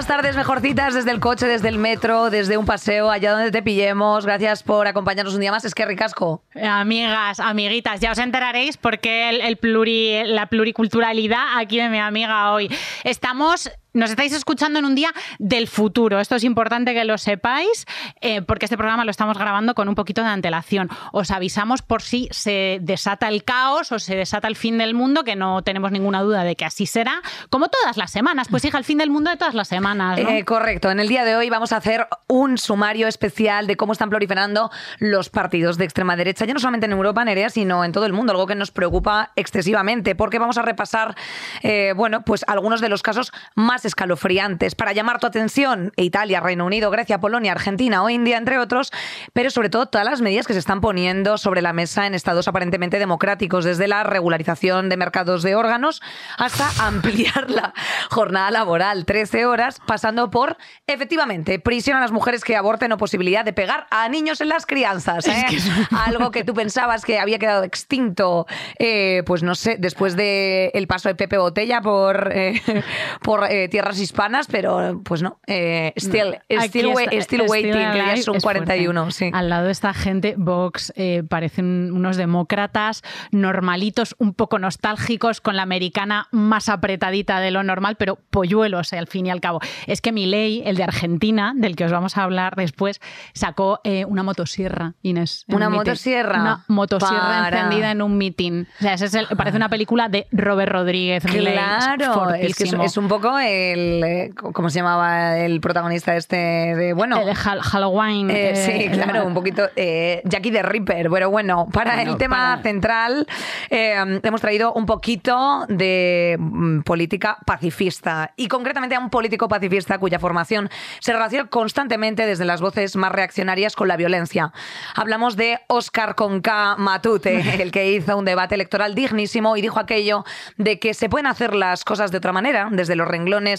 Buenas tardes, mejorcitas desde el coche, desde el metro, desde un paseo, allá donde te pillemos. Gracias por acompañarnos un día más. Es que ricasco. Amigas, amiguitas, ya os enteraréis porque el, el pluri- la pluriculturalidad aquí de mi amiga hoy. Estamos nos estáis escuchando en un día del futuro. Esto es importante que lo sepáis, eh, porque este programa lo estamos grabando con un poquito de antelación. Os avisamos por si se desata el caos o se desata el fin del mundo, que no tenemos ninguna duda de que así será, como todas las semanas. Pues hija, el fin del mundo de todas las semanas. Eh, correcto. En el día de hoy vamos a hacer un sumario especial de cómo están proliferando los partidos de extrema derecha, ya no solamente en Europa, Nerea, sino en todo el mundo, algo que nos preocupa excesivamente, porque vamos a repasar, eh, bueno, pues algunos de los casos más escalofriantes para llamar tu atención. Italia, Reino Unido, Grecia, Polonia, Argentina o India, entre otros, pero sobre todo todas las medidas que se están poniendo sobre la mesa en estados aparentemente democráticos, desde la regularización de mercados de órganos hasta ampliar la jornada laboral, 13 horas, pasando por, efectivamente, prisión a las mujeres que aborten o posibilidad de pegar a niños en las crianzas. ¿eh? Algo que tú pensabas que había quedado extinto, eh, pues no sé, después del el paso de Pepe Botella por, eh, por tierras hispanas, pero pues no. eh, still, Aquí still, wa- está- still waiting, que ya fuerte. 41. Sí. Al lado de esta gente, Vox eh, parecen unos demócratas normalitos, un poco nostálgicos, con la americana más apretadita de lo normal, pero polluelos eh, al fin y al cabo. Es que Milei, el de Argentina, del que os vamos a hablar después, sacó eh, una motosierra, Inés. ¿Una un motosierra? Una motosierra Para. encendida en un mitin. O sea, ese es el- parece una película de Robert Rodríguez. Claro, es que es, fortísimo. es un poco el. eh, ¿Cómo se llamaba el protagonista este? De, bueno. El Hal- Halloween. Eh, eh, sí, claro, un poquito eh, Jackie the Ripper. Pero bueno, para Bueno, el tema para- central eh, hemos traído un poquito de mm, política pacifista y concretamente a un político pacifista cuya formación se relaciona constantemente desde las voces más reaccionarias con la violencia. Hablamos de Oscar Conca Matute, el que hizo un debate electoral dignísimo y dijo aquello de que se pueden hacer las cosas de otra manera, desde los renglones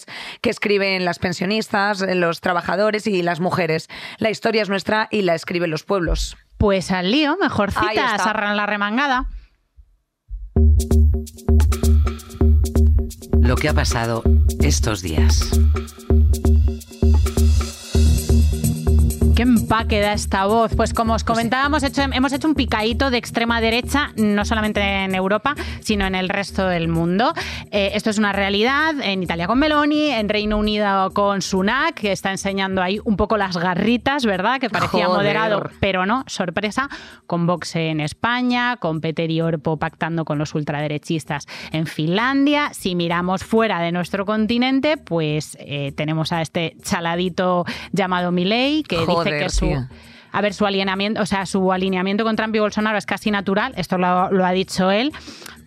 que escriben las pensionistas, los trabajadores y las mujeres. La historia es nuestra y la escriben los pueblos. Pues al lío, Ahí mejorcita, está. sarran la remangada. Lo que ha pasado estos días. ¿Qué empaque da esta voz? Pues como os comentábamos, hecho- hemos hecho un picadito de extrema derecha, no solamente en Europa, sino en el resto del mundo. Eh, esto es una realidad en Italia con Meloni, en Reino Unido con Sunak, que está enseñando ahí un poco las garritas, ¿verdad? Que parecía Joder. moderado, pero no, sorpresa, con Vox en España, con Peter y Orpo pactando con los ultraderechistas en Finlandia. Si miramos fuera de nuestro continente, pues eh, tenemos a este chaladito llamado Milei, que Joder, dice que su... A ver, su alineamiento, o sea, su alineamiento con Trump y Bolsonaro es casi natural, esto lo, lo ha dicho él,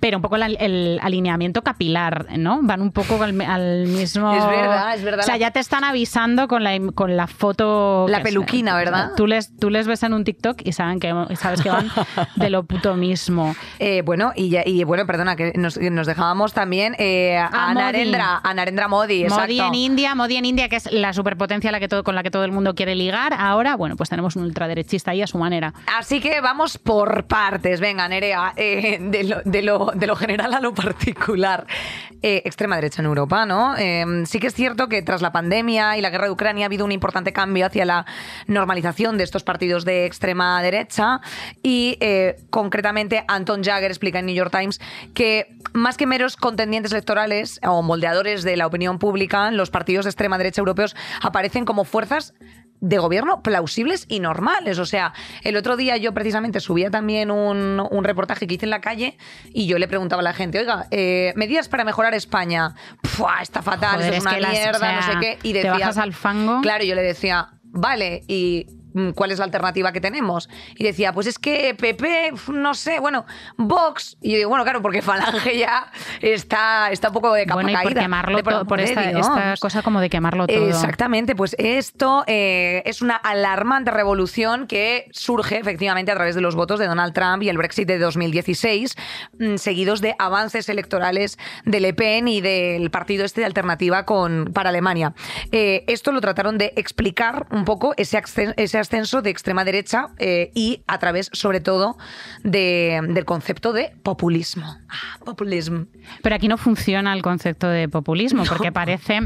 pero un poco el, el alineamiento capilar, ¿no? Van un poco al, al mismo... Es verdad, es verdad. O sea, ya te están avisando con la, con la foto... La peluquina. ¿verdad? Tú les, tú les ves en un TikTok y saben que, sabes que van de lo puto mismo. Eh, bueno, y, ya- y bueno, perdona, que nos, nos dejábamos también eh, a Ah. Narendra, a Narendra Modi, exacto. Modi en India, Modi en India, que es la superpotencia la que todo, con la que todo el mundo quiere ligar. Ahora, bueno, pues tenemos un ultraderechista ahí a su manera. Así que vamos por partes. Venga, Nerea, eh, de, lo, general a lo particular. Eh, extrema derecha en Europa, ¿no? Eh, sí que es cierto que tras la pandemia y la guerra de Ucrania ha habido un importante cambio hacia la normalización de estos partidos de extrema derecha y concretamente Anton Jagger explica en New York Times que más que meros contendientes electorales o moldeadores de la opinión pública, los partidos de extrema derecha europeos aparecen como fuerzas de gobierno plausibles y normales. O sea, el otro día yo precisamente subía también un, un reportaje que hice en la calle y yo le preguntaba a la gente, oiga, eh, medidas para mejorar España. Pua, está fatal, Joder, eso es, es una las- mierda, o sea, no sé qué. Y te decía, bajas al fango. Claro, yo le decía, vale, y ¿cuál es la alternativa que tenemos? Y decía, pues es que PP, no sé, bueno, Vox. Y yo digo, bueno, claro, porque Falange ya está, está un poco de capa bueno, y por caída. quemarlo De por- por esta, Dios. esta cosa como de quemarlo todo. Exactamente, pues esto eh, es una alarmante revolución que surge efectivamente a través de los votos de Donald Trump y el Brexit de 2016, mm, seguidos de avances electorales de Le Pen y del partido este de alternativa con, para Alemania. Eh, esto lo trataron de explicar un poco ese, ese ascenso de extrema derecha eh, y a través, sobre todo, de- del concepto de populismo. Ah, populismo. Pero aquí no funciona el concepto de populismo, porque parece,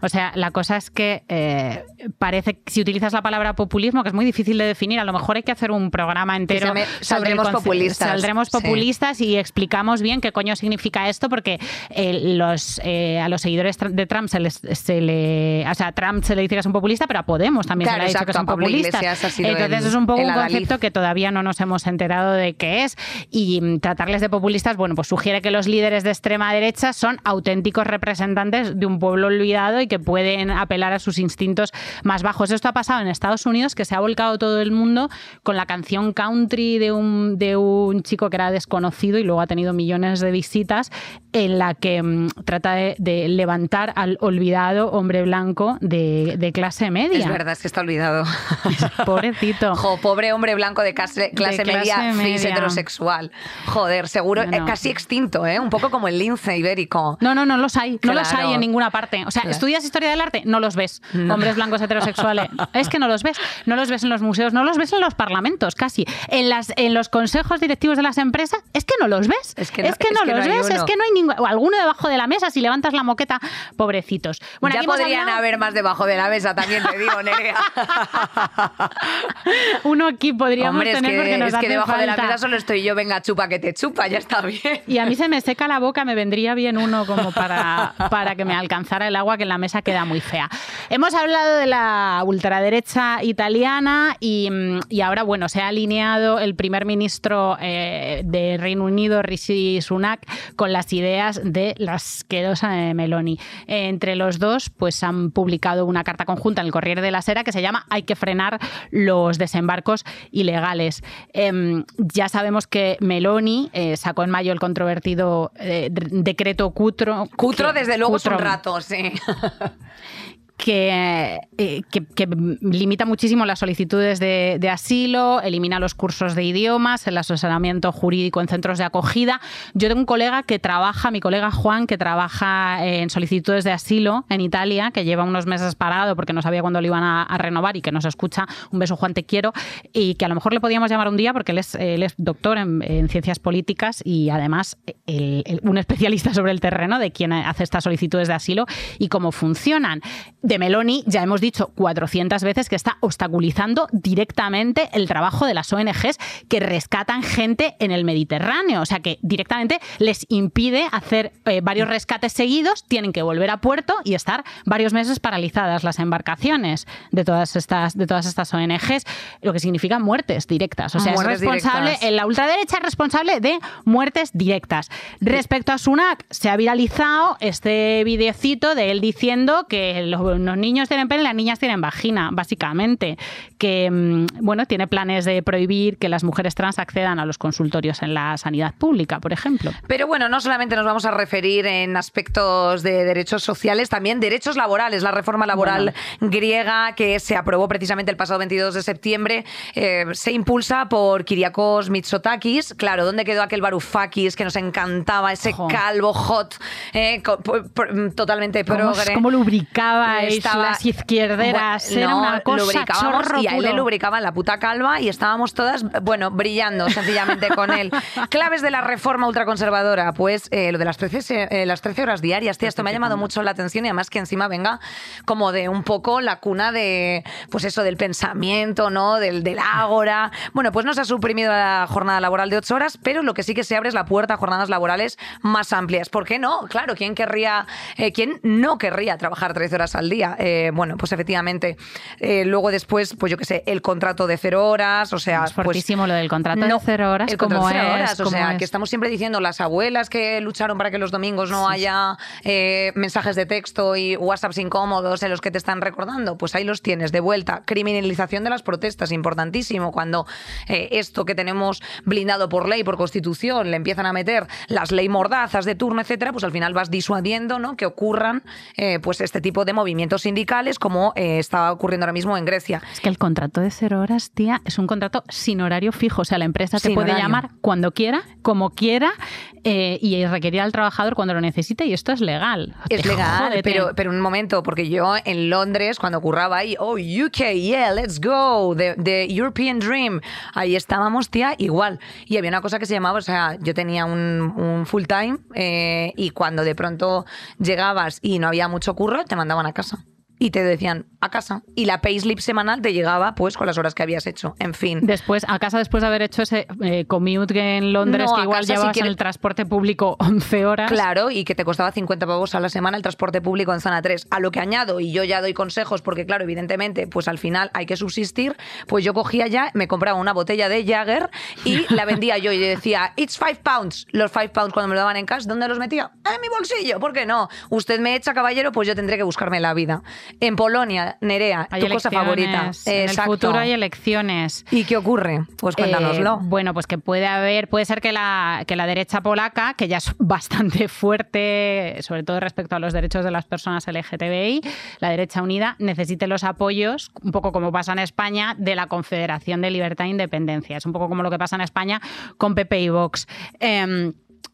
o sea, la cosa es que eh, parece que si utilizas la palabra populismo, que es muy difícil de definir, a lo mejor hay que hacer un programa entero. llame sobre el Saldremos populistas. Saldremos Sí. populistas y explicamos bien qué coño significa esto, porque eh, los, eh, a los seguidores de Trump se, les, se le. O sea, a Trump se le dice que es un populista, pero a Podemos también Claro, se le ha dicho que exacto, son a Pablo populistas. Iglesias ha sido Entonces el- es un poco un concepto que todavía no nos hemos enterado de qué es y mm, tratarles de populistas, bueno, pues sugiere que los líderes de extrema derecha son auténticos representantes de un pueblo olvidado y que pueden apelar a sus instintos más bajos. Esto ha pasado en Estados Unidos, que se ha volcado todo el mundo con la canción country de un, de un chico que era desconocido y luego ha tenido millones de visitas, en la que mm, trata de, de levantar al olvidado hombre blanco de, de clase media. Es verdad, es que está olvidado. Pobrecito. Jo, pobre hombre blanco de clase, clase, clase media, cis media. heterosexual. Joder, seguro, No, no. eh, casi extinto, ¿eh? Un poco como el lince ibérico. No, no, no los hay. No los hay en ninguna parte. O sea, Claro. estudias historia del arte, no los ves. Hombres blancos heterosexuales. es que no los ves. No los ves en los museos, no los ves en los parlamentos, casi. En, las, en los consejos directivos de las empresas, es que no los ves. Es que no- es que es los ves. Es que no hay ninguno. o alguno debajo de la mesa, si levantas la moqueta, pobrecitos. Bueno, ya podrían hablado- haber más debajo de la mesa, también te digo, Nerea. Uno aquí podríamos Hombre, es tener que, porque nos es que debajo de la mesa solo estoy yo, venga, chupa que te chupa, ya está bien. Y a mí se me seca la boca, me vendría bien uno como para, para que me alcanzara el agua, que en la mesa queda muy fea. Hemos hablado de la ultraderecha italiana y, mm, y ahora, bueno, se ha alineado el primer ministro eh, de Reino Unido, Rishi Sunak, con las ideas de la asquerosa de Meloni. Entre los dos, pues han publicado una carta conjunta en el Corriere de la Sera que se llama Hay que frenar los desembarcos ilegales. Em, ya sabemos que Meloni eh, sacó en mayo el controvertido eh, decreto Cutro. Cutro, que- desde luego, es un Cutro, rato, sí. que, eh, que- limita muchísimo las solicitudes de, asilo, elimina los cursos de idiomas, el asesoramiento jurídico en centros de acogida. Yo tengo un colega que trabaja, mi colega Juan, que trabaja en solicitudes de asilo en Italia, que lleva unos meses parado porque no sabía cuándo lo iban a, renovar y que nos escucha. Un beso, Juan, te quiero. Y que a lo mejor le podíamos llamar un día porque él es, doctor en, en ciencias políticas y además un especialista sobre el terreno de quien hace estas solicitudes de asilo y cómo funcionan. De Meloni ya hemos dicho 400 veces que está obstaculizando directamente el trabajo de las ONGs que rescatan gente en el Mediterráneo. O sea que directamente les impide hacer eh, varios rescates seguidos, tienen que volver a puerto y estar varios meses paralizadas las embarcaciones de todas estas, de todas estas ONGs, lo que significa muertes directas. O sea, Muertes es responsable, directas. en la ultraderecha es responsable de muertes directas. Respecto a Sunak, se ha viralizado este videocito de él diciendo que los, los niños tienen pene y las niñas tienen vagina, básicamente. Que, mm, bueno, tiene planes de prohibir que las mujeres trans accedan a los consultorios en la sanidad pública, por ejemplo. Pero bueno, no solamente nos vamos a referir en aspectos de derechos sociales, también derechos laborales. La reforma laboral griega que se aprobó precisamente el pasado 22 de septiembre eh, se impulsa por Kyriakos Mitsotakis. Claro, ¿dónde quedó aquel Varoufakis que nos encantaba? Ese Ojo. calvo hot, eh, totalmente ¿Cómo, progre. cómo Estaba- las izquierderas? Bueno, Era no, una cosa chorro y a él le lubricaban la puta calva y estábamos todas, bueno, brillando sencillamente con él. Claves de la reforma ultraconservadora, pues eh, lo de las 13, se- eh, las 13 horas diarias, tía, esto me ha llamado mucho la atención y además que encima venga como de un poco la cuna de, pues eso, del pensamiento, ¿no? Del, del ágora. Bueno, pues no se ha suprimido la jornada laboral de 8 horas, pero lo que sí que se abre es la puerta a jornadas laborales más amplias. ¿Por qué no? Claro, ¿quién querría, eh, quién no querría trabajar 13 horas al día. Eh, bueno, pues efectivamente. Eh, luego después, pues yo qué sé, el contrato de cero horas, o sea... Es pues, fortísimo lo del contrato de cero horas. el ¿cómo contrato de cero es? horas, o ¿Cómo sea, es? que estamos siempre diciendo las abuelas que lucharon para que los domingos no haya eh, mensajes de texto y WhatsApps incómodos en los que te están recordando, pues ahí los tienes de vuelta. Criminalización de las protestas, importantísimo, cuando esto que tenemos blindado por ley, por constitución, le empiezan a meter las ley mordazas de turno, etcétera, pues al final vas disuadiendo ¿no? que ocurran pues este tipo de movimientos sindicales como eh, está ocurriendo ahora mismo en Grecia. Es que el contrato de cero horas, tía, es un contrato sin horario fijo. O sea, la empresa te Sin puede horario. llamar cuando quiera, como quiera, eh, y requerir al trabajador cuando lo necesite, y esto es legal. Es legal, jódete. pero, pero un momento, porque yo en Londres, cuando curraba ahí, oh, UK, yeah, let's go, the, the European Dream, ahí estábamos, tía, igual. Y había una cosa que se llamaba, o sea, yo tenía un, un full time eh, y cuando de pronto llegabas y no había mucho curro, te mandaban a casa. Y te decían a casa. Y la payslip semanal te llegaba pues con las horas que habías hecho. En fin. Después, a casa después de haber hecho ese eh, commute en Londres, No, que igual casa si llevabas en quieres- el transporte público 11 horas. Claro, y que te costaba 50 pavos a la semana el transporte público en zona 3. A lo que añado, y yo ya doy consejos, porque claro, evidentemente, pues al final hay que subsistir, pues yo cogía ya, me compraba una botella de Jagger y la vendía yo y decía, it's five pounds. Los five pounds cuando me lo daban en cash, ¿dónde los metía? En mi bolsillo, ¿por qué no? Usted me echa, caballero, pues yo tendré que buscarme la vida. En Polonia, Nerea, Hay tu cosa favorita. En el futuro hay elecciones. ¿Y qué ocurre? Pues cuéntanoslo. Eh, bueno, pues que puede haber, puede ser que la, que la derecha polaca, que ya es bastante fuerte, sobre todo respecto a los derechos de las personas LGTBI, la derecha unida, necesite los apoyos, un poco como pasa en España, de la Confederación de Libertad e Independencia. Es un poco como lo que pasa en España con PP y Vox. Em,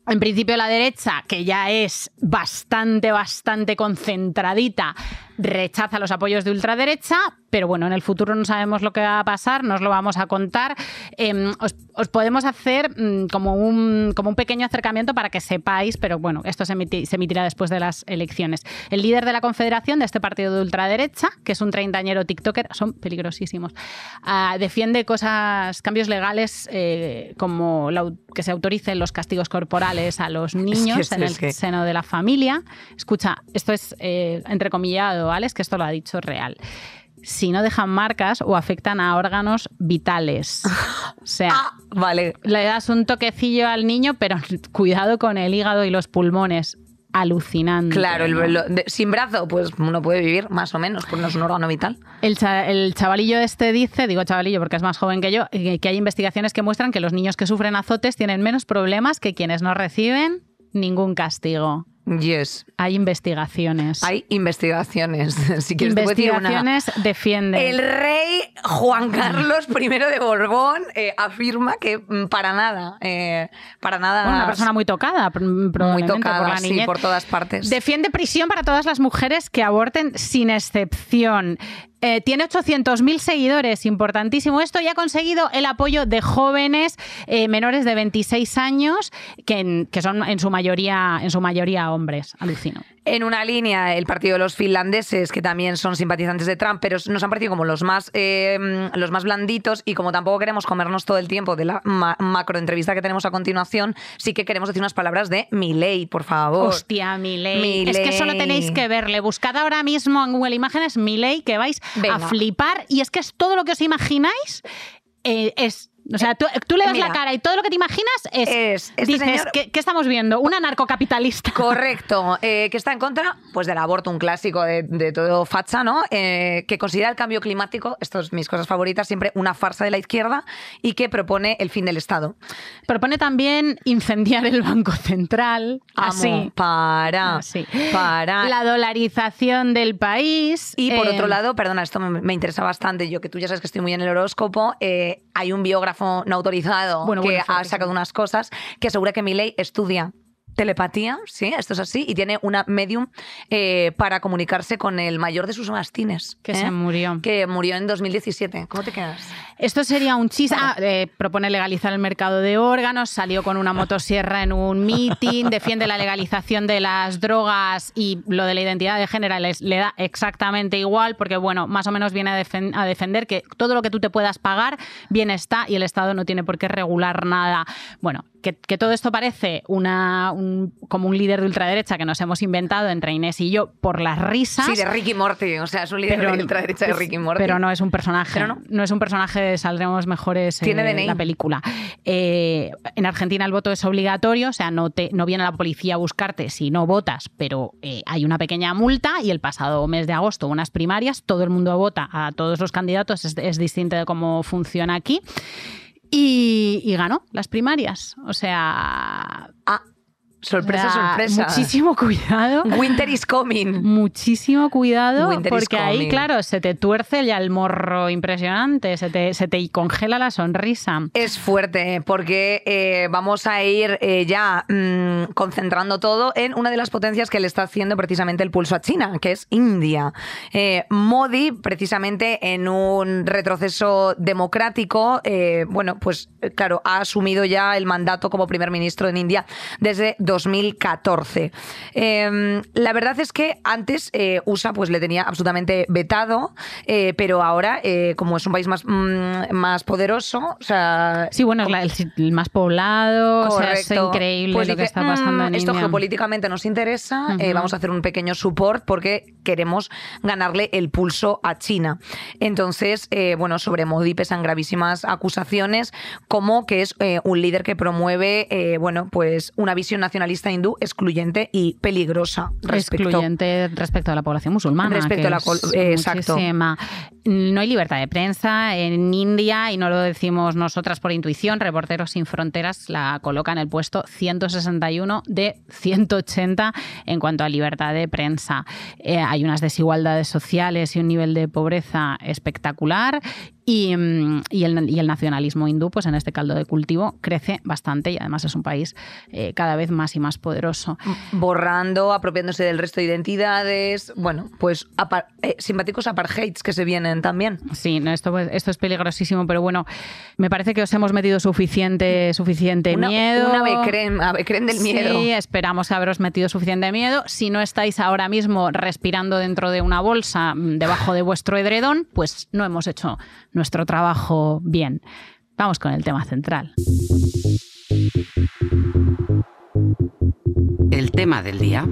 en principio la derecha, que ya es bastante, bastante concentradita, rechaza los apoyos de ultraderecha, pero bueno, en el futuro no sabemos lo que va a pasar, nos lo vamos a contar. Eh, os, os podemos hacer mm, como, un, como un pequeño acercamiento para que sepáis, pero bueno, esto se, emiti- se emitirá después de las elecciones. El líder de la confederación de este partido de ultraderecha, que es un treintañero TikToker, son peligrosísimos, ah, defiende cosas, cambios legales eh, como la que se autoricen los castigos corporales a los niños es- en el que- seno de la familia. Escucha, esto es eh, entrecomillado, ¿vale? Es que esto lo ha dicho real. Si no dejan marcas o afectan a órganos vitales. O sea, Ah, vale. le das un toquecillo al niño, pero cuidado con el hígado y los pulmones. Alucinante. Claro, el- ¿no? lo- de- sin brazo, pues uno puede vivir más o menos, pues no es un órgano vital. El, cha- el chavalillo este dice, digo chavalillo porque es más joven que yo, eh, que hay investigaciones que muestran que los niños que sufren azotes tienen menos problemas que quienes no reciben ningún castigo. Yes. Hay investigaciones. Hay investigaciones. Si quieres, te puedo decir una. investigaciones defienden. El rey Juan Carlos I de Borbón eh, afirma que mm, para nada, eh, para nada. Bueno, una persona muy tocada, muy tocada, por la sí, niñez. por todas partes. Defiende prisión para todas las mujeres que aborten sin excepción. Eh, tiene 800.000 seguidores, importantísimo esto, y ha conseguido el apoyo de jóvenes eh, menores de 26 años, que, que son en su mayoría, en su mayoría hombres. Alucino. En una línea, el partido de los finlandeses, que también son simpatizantes de Trump, pero nos han parecido como los más, eh, los más blanditos y como tampoco queremos comernos todo el tiempo de la ma- macro entrevista que tenemos a continuación, sí que queremos decir unas palabras de Milei, por favor. Hostia, Milei. Es que solo tenéis que verle. Buscad ahora mismo en Google Imágenes Milei, que vais Venga. a flipar. Y es que es todo lo que os imagináis. eh, es. O sea, tú, tú le ves Mira, la cara y todo lo que te imaginas es. es- este dices, señor- ¿qué, qué estamos viendo? Una narcocapitalista. Correcto, eh, que está en contra pues del aborto, un clásico de, de todo facha, ¿no? Eh, que considera el cambio climático, esto es mis cosas favoritas, siempre una farsa de la izquierda y que propone el fin del Estado. Propone también incendiar el Banco Central. Amo, así. para, Así. para. La dolarización del país. Y por eh, otro lado, perdona, esto me, me interesa bastante, yo que tú ya sabes que estoy muy en el horóscopo, eh, hay un biógrafo no autorizado Bueno, que bueno, ha sacado unas cosas que asegura que Milei estudia telepatía, sí, esto es así, y tiene una medium eh, para comunicarse con el mayor de sus mastines. Que ¿eh? se murió. Que murió en 2017. ¿Cómo te quedas? Esto sería un chiste. Ah, eh, propone legalizar el mercado de órganos, salió con una motosierra en un meeting, defiende la legalización de las drogas y lo de la identidad de género les- le da exactamente igual, porque bueno, más o menos viene a, defen- a defender que todo lo que tú te puedas pagar, bien está y el Estado no tiene por qué regular nada. Bueno, que, todo esto parece una, como un líder de ultraderecha que nos hemos inventado entre Inés y yo por las risas. Sí, de Ricky Morty, o sea, es un líder de ultraderecha de Ricky Morty. Pero no es un personaje, no. no. es un personaje de Saldremos Mejores en eh, la película. Eh, en Argentina el voto es obligatorio, o sea, no, te, no viene la policía a buscarte si no votas, pero eh, hay una pequeña multa y el pasado mes de agosto unas primarias, todo el mundo vota a todos los candidatos, es, es distinto de cómo funciona aquí. Y, ganó las primarias. O sea. Ah, Sorpresa, sorpresa. Muchísimo cuidado. Winter is coming. Muchísimo cuidado porque ahí, claro, se te tuerce ya el morro impresionante, se te, se te congela la sonrisa. Es fuerte porque eh, vamos a ir eh, ya mm, concentrando todo en una de las potencias que le está haciendo precisamente el pulso a China, que es India. Eh, Modi, precisamente en un retroceso democrático, bueno, pues claro, ha asumido ya el mandato como primer ministro en India desde 2014. Em, la verdad es que antes eh, USA pues le tenía absolutamente vetado, eh, pero ahora, eh, como es un país más, mm, más poderoso, o sea... Sí, bueno, es el, más poblado, o sea, es increíble pues lo que está pasando en mm, Esto geopolíticamente nos interesa, vamos a hacer un pequeño support porque queremos ganarle el pulso a China. Entonces, bueno, sobre Modi pesan gravísimas acusaciones como que es un líder que promueve, bueno, pues una visión nacional nacionalista hindú excluyente y peligrosa. Respecto, excluyente respecto a la población musulmana. Respecto a la eh, exacto. No hay libertad de prensa en India y no lo decimos nosotras por intuición. Reporteros sin Fronteras la coloca en el puesto 161 de 180 en cuanto a libertad de prensa. Eh, hay unas desigualdades sociales y un nivel de pobreza espectacular Mm, y, el, nacionalismo hindú, pues en este caldo de cultivo, crece bastante y además es un país eh, cada vez más y más poderoso. Borrando, apropiándose del resto de identidades, bueno, pues eh, simpáticos apartheids que se vienen también. Sí, no, esto, pues, esto es peligrosísimo, pero bueno, me parece que os hemos metido suficiente, suficiente miedo. Una del miedo. Sí, esperamos haberos metido suficiente miedo. Si no estáis ahora mismo respirando dentro de una bolsa mm, debajo de vuestro edredón, pues no hemos hecho nuestro trabajo bien. Vamos con el tema central. El tema del día.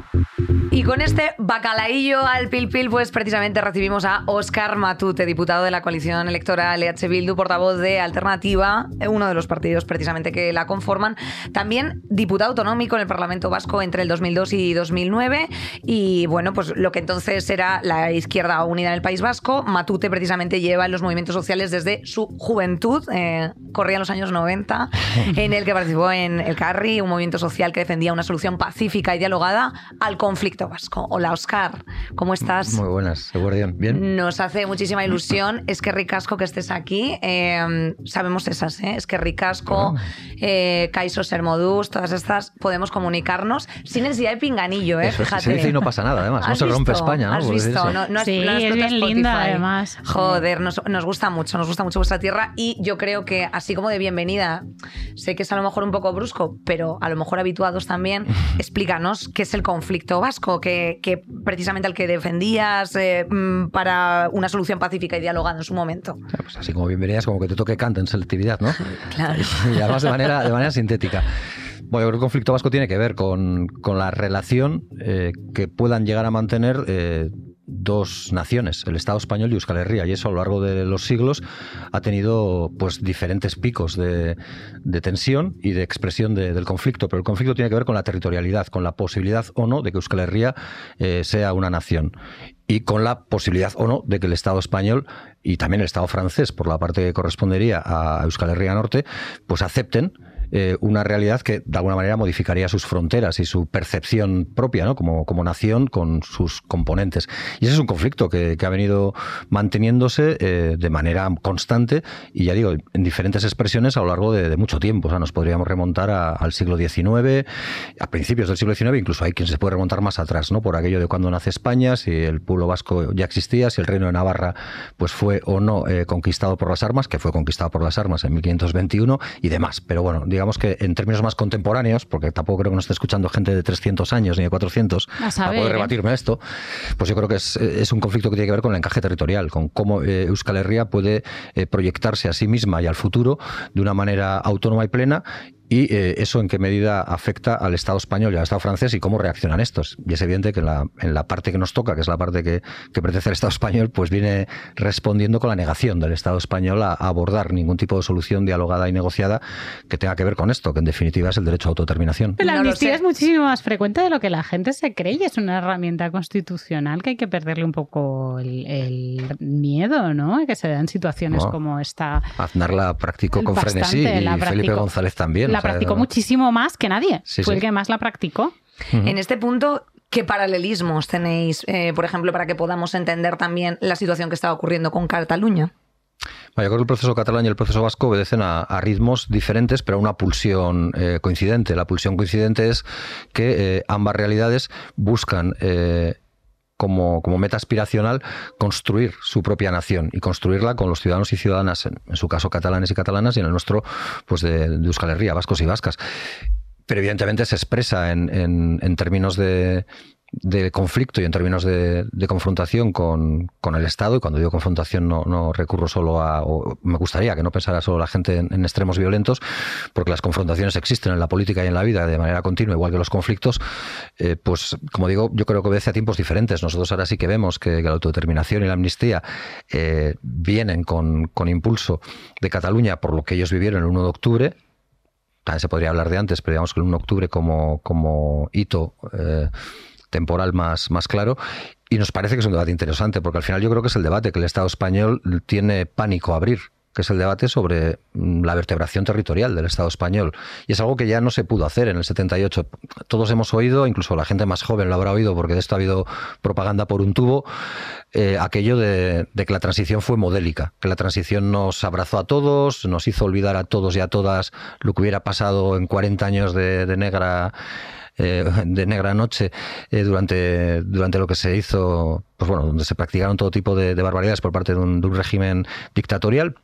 Y con este bacalaillo al pil pil, pues precisamente recibimos a Óscar Matute, diputado de la coalición electoral EH Bildu, portavoz de Alternativa, uno de los partidos precisamente que la conforman. También diputado autonómico en el Parlamento Vasco entre el 2002 y 2009. Y bueno, pues lo que entonces era la izquierda unida en el País Vasco. Matute precisamente lleva en los movimientos sociales desde su juventud, eh, corría en los años 90, en el que participó en el CARRI, un movimiento social que defendía una solución pacífica y dialogada al conflicto Vasco. Hola, Oscar, ¿cómo estás? Muy buenas, Guardián. Bien. Nos hace muchísima ilusión. Es que ricasco que estés aquí. Em, sabemos esas, ¿eh? Es que ricasco, eh, Kaiso Sermodus, todas estas, podemos comunicarnos sin necesidad de pinganillo, ¿eh? Fíjate. Se dice y no pasa nada, además. No se rompe España, ¿no? Has visto, no, no, sí, es bien linda, además. Joder, nos, nos gusta mucho, nos gusta mucho vuestra tierra y yo creo que así como de bienvenida, sé que es a lo mejor un poco brusco, pero a lo mejor habituados también, explícanos qué es el conflicto vasco que, precisamente al que defendías eh, mm, para una solución pacífica y dialogada en su momento. Pues así como bienvenidas, como que te toque canto en selectividad, ¿no? claro. Y además de manera, de manera sintética. Bueno, yo creo que el conflicto vasco tiene que ver con, la relación eh, que puedan llegar a mantener eh, dos naciones, el Estado español y Euskal Herria, y eso a lo largo de los siglos ha tenido pues diferentes picos de, tensión y de expresión del conflicto, pero el conflicto tiene que ver con la territorialidad, con la posibilidad o no de que Euskal Herria eh, sea una nación y con la posibilidad o no de que el Estado español y también el Estado francés, por la parte que correspondería a Euskal Herria Norte, pues acepten eh, una realidad que de alguna manera modificaría sus fronteras y su percepción propia, ¿no? Como, como nación con sus componentes. Y ese es un conflicto que, ha venido manteniéndose eh, de manera constante y ya digo, en diferentes expresiones a lo largo de, mucho tiempo. O sea, nos podríamos remontar al siglo XIX, a principios del siglo XIX, incluso hay quien se puede remontar más atrás, ¿no? Por aquello de cuando nace España, si el pueblo vasco ya existía, si el reino de Navarra pues fue o no eh, conquistado por las armas, que fue conquistado por las armas en 1521 y demás. Pero bueno, digamos que en términos más contemporáneos, porque tampoco creo que nos esté escuchando gente de 300 años ni de 400 para poder ¿eh? rebatirme esto, pues yo creo que es, un conflicto que tiene que ver con el encaje territorial, con cómo eh, Euskal Herria puede eh, proyectarse a sí misma y al futuro de una manera autónoma y plena y eh, eso en qué medida afecta al Estado español y al Estado francés y cómo reaccionan estos. Y es evidente que en la, en la parte que nos toca, que es la parte que, que, pertenece al Estado español, pues viene respondiendo con la negación del Estado español a, a, abordar ningún tipo de solución dialogada y negociada que tenga que ver con esto, que en definitiva es el derecho a autodeterminación. La amnistía es muchísimo más frecuente de lo que la gente se cree y es una herramienta constitucional que hay que perderle un poco el, el miedo, ¿no? Que se dan situaciones no. como esta. Aznar la practicó con Bastante, frenesí y Felipe González también. La practicó muchísimo más que nadie. Sí, Fue sí. el que más la practicó. Uh -huh. En este punto, ¿qué paralelismos tenéis, eh, por ejemplo, para que podamos entender también la situación que está ocurriendo con Cataluña? Bueno, yo creo que el proceso catalán y el proceso vasco obedecen a, a ritmos diferentes, pero a una pulsión eh, coincidente. La pulsión coincidente es que eh, ambas realidades buscan eh, como, meta aspiracional construir su propia nación y construirla con los ciudadanos y ciudadanas, en, su caso catalanes y catalanas, y en el nuestro, pues de, de Euskal Herria, vascos y vascas. Pero evidentemente se expresa en, en términos de, de conflicto y en términos de, confrontación con, el Estado, y cuando digo confrontación no, recurro solo a, me gustaría que no pensara solo la gente en, extremos violentos, porque las confrontaciones existen en la política y en la vida de manera continua, igual que los conflictos, eh, pues como digo, yo creo que obedece a tiempos diferentes. Nosotros ahora sí que vemos que, la autodeterminación y la amnistía eh, vienen con, impulso de Cataluña por lo que ellos vivieron el 1 de octubre, también se podría hablar de antes, pero digamos que el 1 de octubre como, como hito eh, temporal más, más claro. Y nos parece que es un debate interesante, porque al final yo creo que es el debate que el Estado español tiene pánico a abrir que es el debate sobre mm, la vertebración territorial del Estado español. Y es algo que ya no se pudo hacer en el 78. Todos hemos oído, incluso la gente más joven lo habrá oído, porque de esto ha habido propaganda por un tubo, eh, aquello de, que la transición fue modélica, que la transición nos abrazó a todos, nos hizo olvidar a todos y a todas lo que hubiera pasado en 40 años de negra eh, de negra noche eh, durante, durante lo que se hizo, pues bueno, donde se practicaron todo tipo de, de barbaridades por parte de un, de un, régimen dictatorial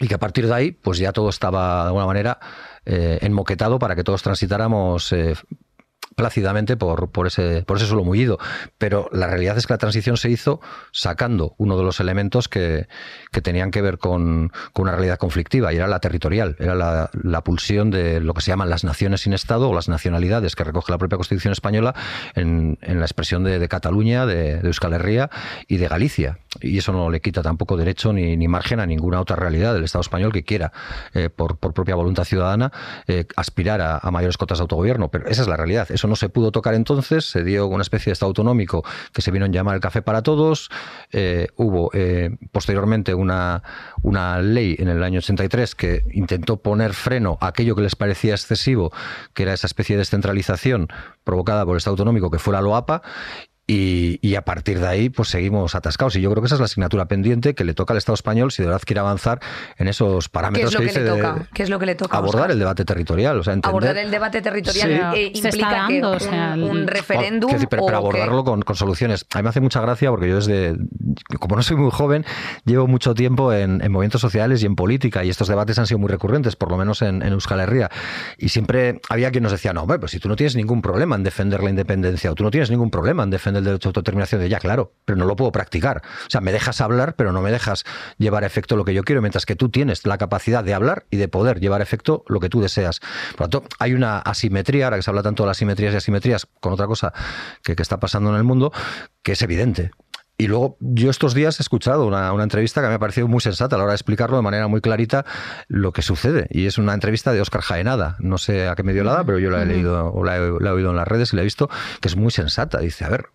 y que a partir de ahí, pues ya todo estaba de alguna manera eh, enmoquetado para que todos transitáramos plácidamente por, por, ese, por ese suelo mullido. Pero la realidad es que la transición se hizo sacando uno de los elementos que, que tenían que ver con, con, una realidad conflictiva, y era la territorial, era la, la, pulsión de lo que se llaman las naciones sin Estado o las nacionalidades que recoge la propia Constitución española en, en la expresión de, Cataluña, de, de, Euskal Herria y de Galicia. Y eso no le quita tampoco derecho ni, ni margen a ninguna otra realidad del Estado español que quiera, eh, por, por, propia voluntad ciudadana, eh, aspirar a, a, mayores cotas de autogobierno. Pero esa es la realidad. Eso no se pudo tocar entonces, se dio una especie de Estado autonómico que se vino a llamar el Café para Todos. Eh, hubo eh, posteriormente una, una ley en el año 83 que intentó poner freno a aquello que les parecía excesivo, que era esa especie de descentralización provocada por el Estado autonómico que fue la LOAPA, y, y, a partir de ahí, pues seguimos atascados. Y yo creo que esa es la asignatura pendiente que le toca al Estado español si de verdad quiere avanzar en esos parámetros ¿Qué es lo que, que dice. le toca? ¿Qué es lo que le toca? Abordar el debate territorial. O sea, entender... Abordar el debate territorial sí. eh, implica dando, que un, o sea, el... un referéndum. Decir, pero, pero abordarlo con, con, soluciones. A mí me hace mucha gracia porque yo desde. Como no soy muy joven, llevo mucho tiempo en, en movimientos sociales y en política. Y estos debates han sido muy recurrentes, por lo menos en, en Euskal Herria. Y siempre había quien nos decía, no, hombre, pues si tú no tienes ningún problema en defender la independencia o tú no tienes ningún problema en defender el derecho a autodeterminación de ya, claro, pero no lo puedo practicar. O sea, me dejas hablar, pero no me dejas llevar a efecto lo que yo quiero, mientras que tú tienes la capacidad de hablar y de poder llevar a efecto lo que tú deseas. Por lo tanto, hay una asimetría, ahora que se habla tanto de las simetrías y asimetrías, con otra cosa que, que está pasando en el mundo, que es evidente. Y luego yo estos días he escuchado una, una, entrevista que me ha parecido muy sensata a la hora de explicarlo de manera muy clarita lo que sucede. Y es una entrevista de Oscar Jaenada. No sé a qué medio la da, pero yo la he leído o la he, la he oído en las redes y la he visto, que es muy sensata. Dice, a ver,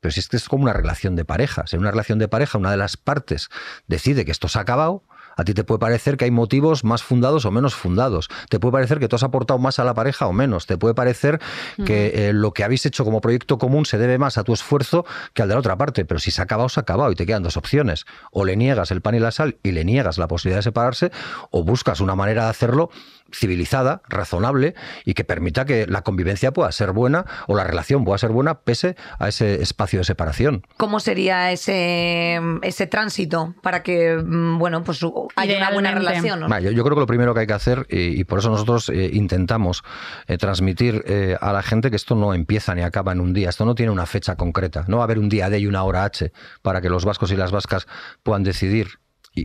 pero si es que es como una relación de pareja. Si en una relación de pareja una de las partes decide que esto se ha acabado, a ti te puede parecer que hay motivos más fundados o menos fundados. Te puede parecer que tú has aportado más a la pareja o menos. Te puede parecer uh -huh. que eh, lo que habéis hecho como proyecto común se debe más a tu esfuerzo que al de la otra parte. Pero si se ha acabado, se ha acabado y te quedan dos opciones. O le niegas el pan y la sal y le niegas la posibilidad de separarse, o buscas una manera de hacerlo civilizada, razonable y que permita que la convivencia pueda ser buena o la relación pueda ser buena pese a ese espacio de separación. ¿Cómo sería ese, ese tránsito para que mm, bueno, pues haya una buena relación? ¿no? Vale, yo, yo, creo que lo primero que hay que hacer, y, y por eso nosotros eh, intentamos eh, transmitir eh, a la gente que esto no empieza ni acaba en un día, esto no tiene una fecha concreta, no va a haber un día D y una hora H para que los vascos y las vascas puedan decidir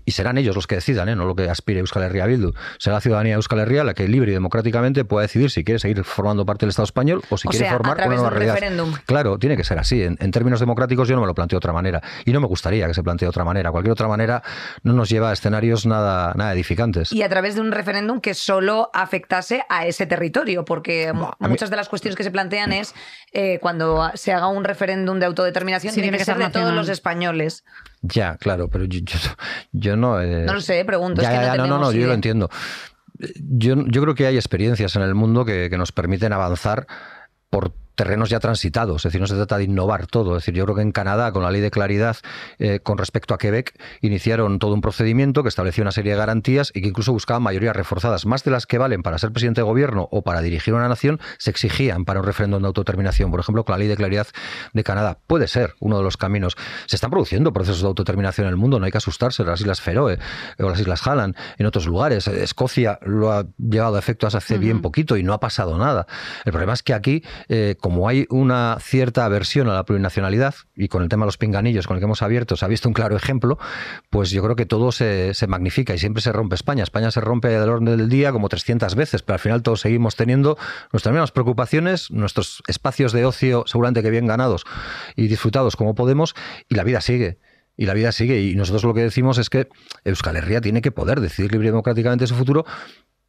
y, serán ellos los que decidan, ¿eh? no lo que aspire Euskal Herria Bildu. Será la ciudadanía de Euskal Herria la que libre y democráticamente pueda decidir si quiere seguir formando parte del Estado español o si quiere formar una nueva realidad. Referéndum. Claro, tiene que ser así. En, términos democráticos yo no me lo planteo de otra manera y no me gustaría que se plantee de otra manera. Cualquier otra manera no nos lleva a escenarios nada, nada edificantes. Y a través de un referéndum que solo afectase a ese territorio, porque muchas de las cuestiones que se plantean es eh, cuando se haga un referéndum de autodeterminación tiene, que, ser de todos los españoles. Ya, claro, pero yo, yo, no... Eh, no lo sé, pregunto. es que no, no, no, no, yo lo entiendo. Yo, yo, creo que hay experiencias en el mundo que, que nos permiten avanzar por terrenos ya transitados, es decir, no se trata de innovar todo. Es decir, yo creo que en Canadá, con la ley de claridad eh, con respecto a Quebec, iniciaron todo un procedimiento que establecía una serie de garantías y que incluso buscaban mayorías reforzadas, más de las que valen para ser presidente de gobierno o para dirigir una nación, se exigían para un referéndum de autodeterminación. Por ejemplo, con la ley de claridad de Canadá. Puede ser uno de los caminos. Se están produciendo procesos de autodeterminación en el mundo, no hay que asustarse. Las Islas Feroe o las Islas Halland, en otros lugares. Escocia lo ha llevado a efecto hace bien poquito y no ha pasado nada. El problema es que aquí, eh, como hay una cierta aversión a la plurinacionalidad, y con el tema de los pinganillos con el que hemos abierto se ha visto un claro ejemplo, pues yo creo que todo se, magnifica y siempre se rompe España. España se rompe del orden del día como 300 veces, pero al final todos seguimos teniendo nuestras mismas preocupaciones, nuestros espacios de ocio seguramente que bien ganados y disfrutados como podemos, y la vida sigue y la vida sigue. Y nosotros lo que decimos es que Euskal Herria tiene que poder decidir libre y democráticamente su futuro,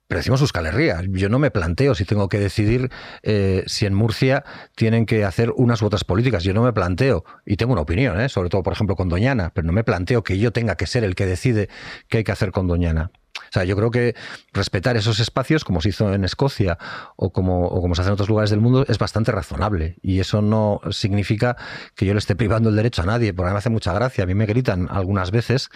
pero decimos Euskal Herria. Yo no me planteo si tengo que decidir eh, si en Murcia tienen que hacer unas u otras políticas. Yo no me planteo, y tengo una opinión, ¿eh? sobre todo, por ejemplo, con Doñana, pero no me planteo que yo tenga que ser el que decide qué hay que hacer con Doñana. O sea, yo creo que respetar esos espacios, como se hizo en Escocia o como, o como se hace en otros lugares del mundo, es bastante razonable. Y eso no significa que yo le esté privando el derecho a nadie, porque me hace mucha gracia. A mí me gritan algunas veces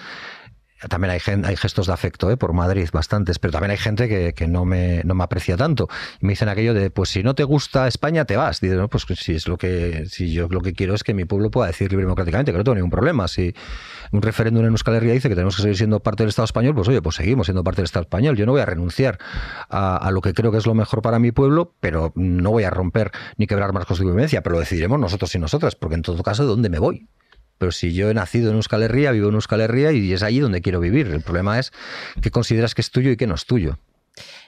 también hay, hay gestos de afecto ¿eh? por Madrid, bastantes, pero también hay gente que, no, me, no me aprecia tanto. Me dicen aquello de, pues si no te gusta España, te vas. Digo, no, pues si es lo que, si yo lo que quiero es que mi pueblo pueda decir libre democráticamente, que no tengo ningún problema. Si un referéndum en Euskal Herria dice que tenemos que seguir siendo parte del Estado español, pues oye, pues seguimos siendo parte del Estado español. Yo no voy a renunciar a, a lo que creo que es lo mejor para mi pueblo, pero no voy a romper ni quebrar marcos de convivencia, pero lo decidiremos nosotros y nosotras, porque en todo caso, ¿de dónde me voy? Pero si yo he nacido en Euskal Herria, vivo en Euskal Herria y es allí donde quiero vivir. El problema es qué consideras que es tuyo y qué no es tuyo.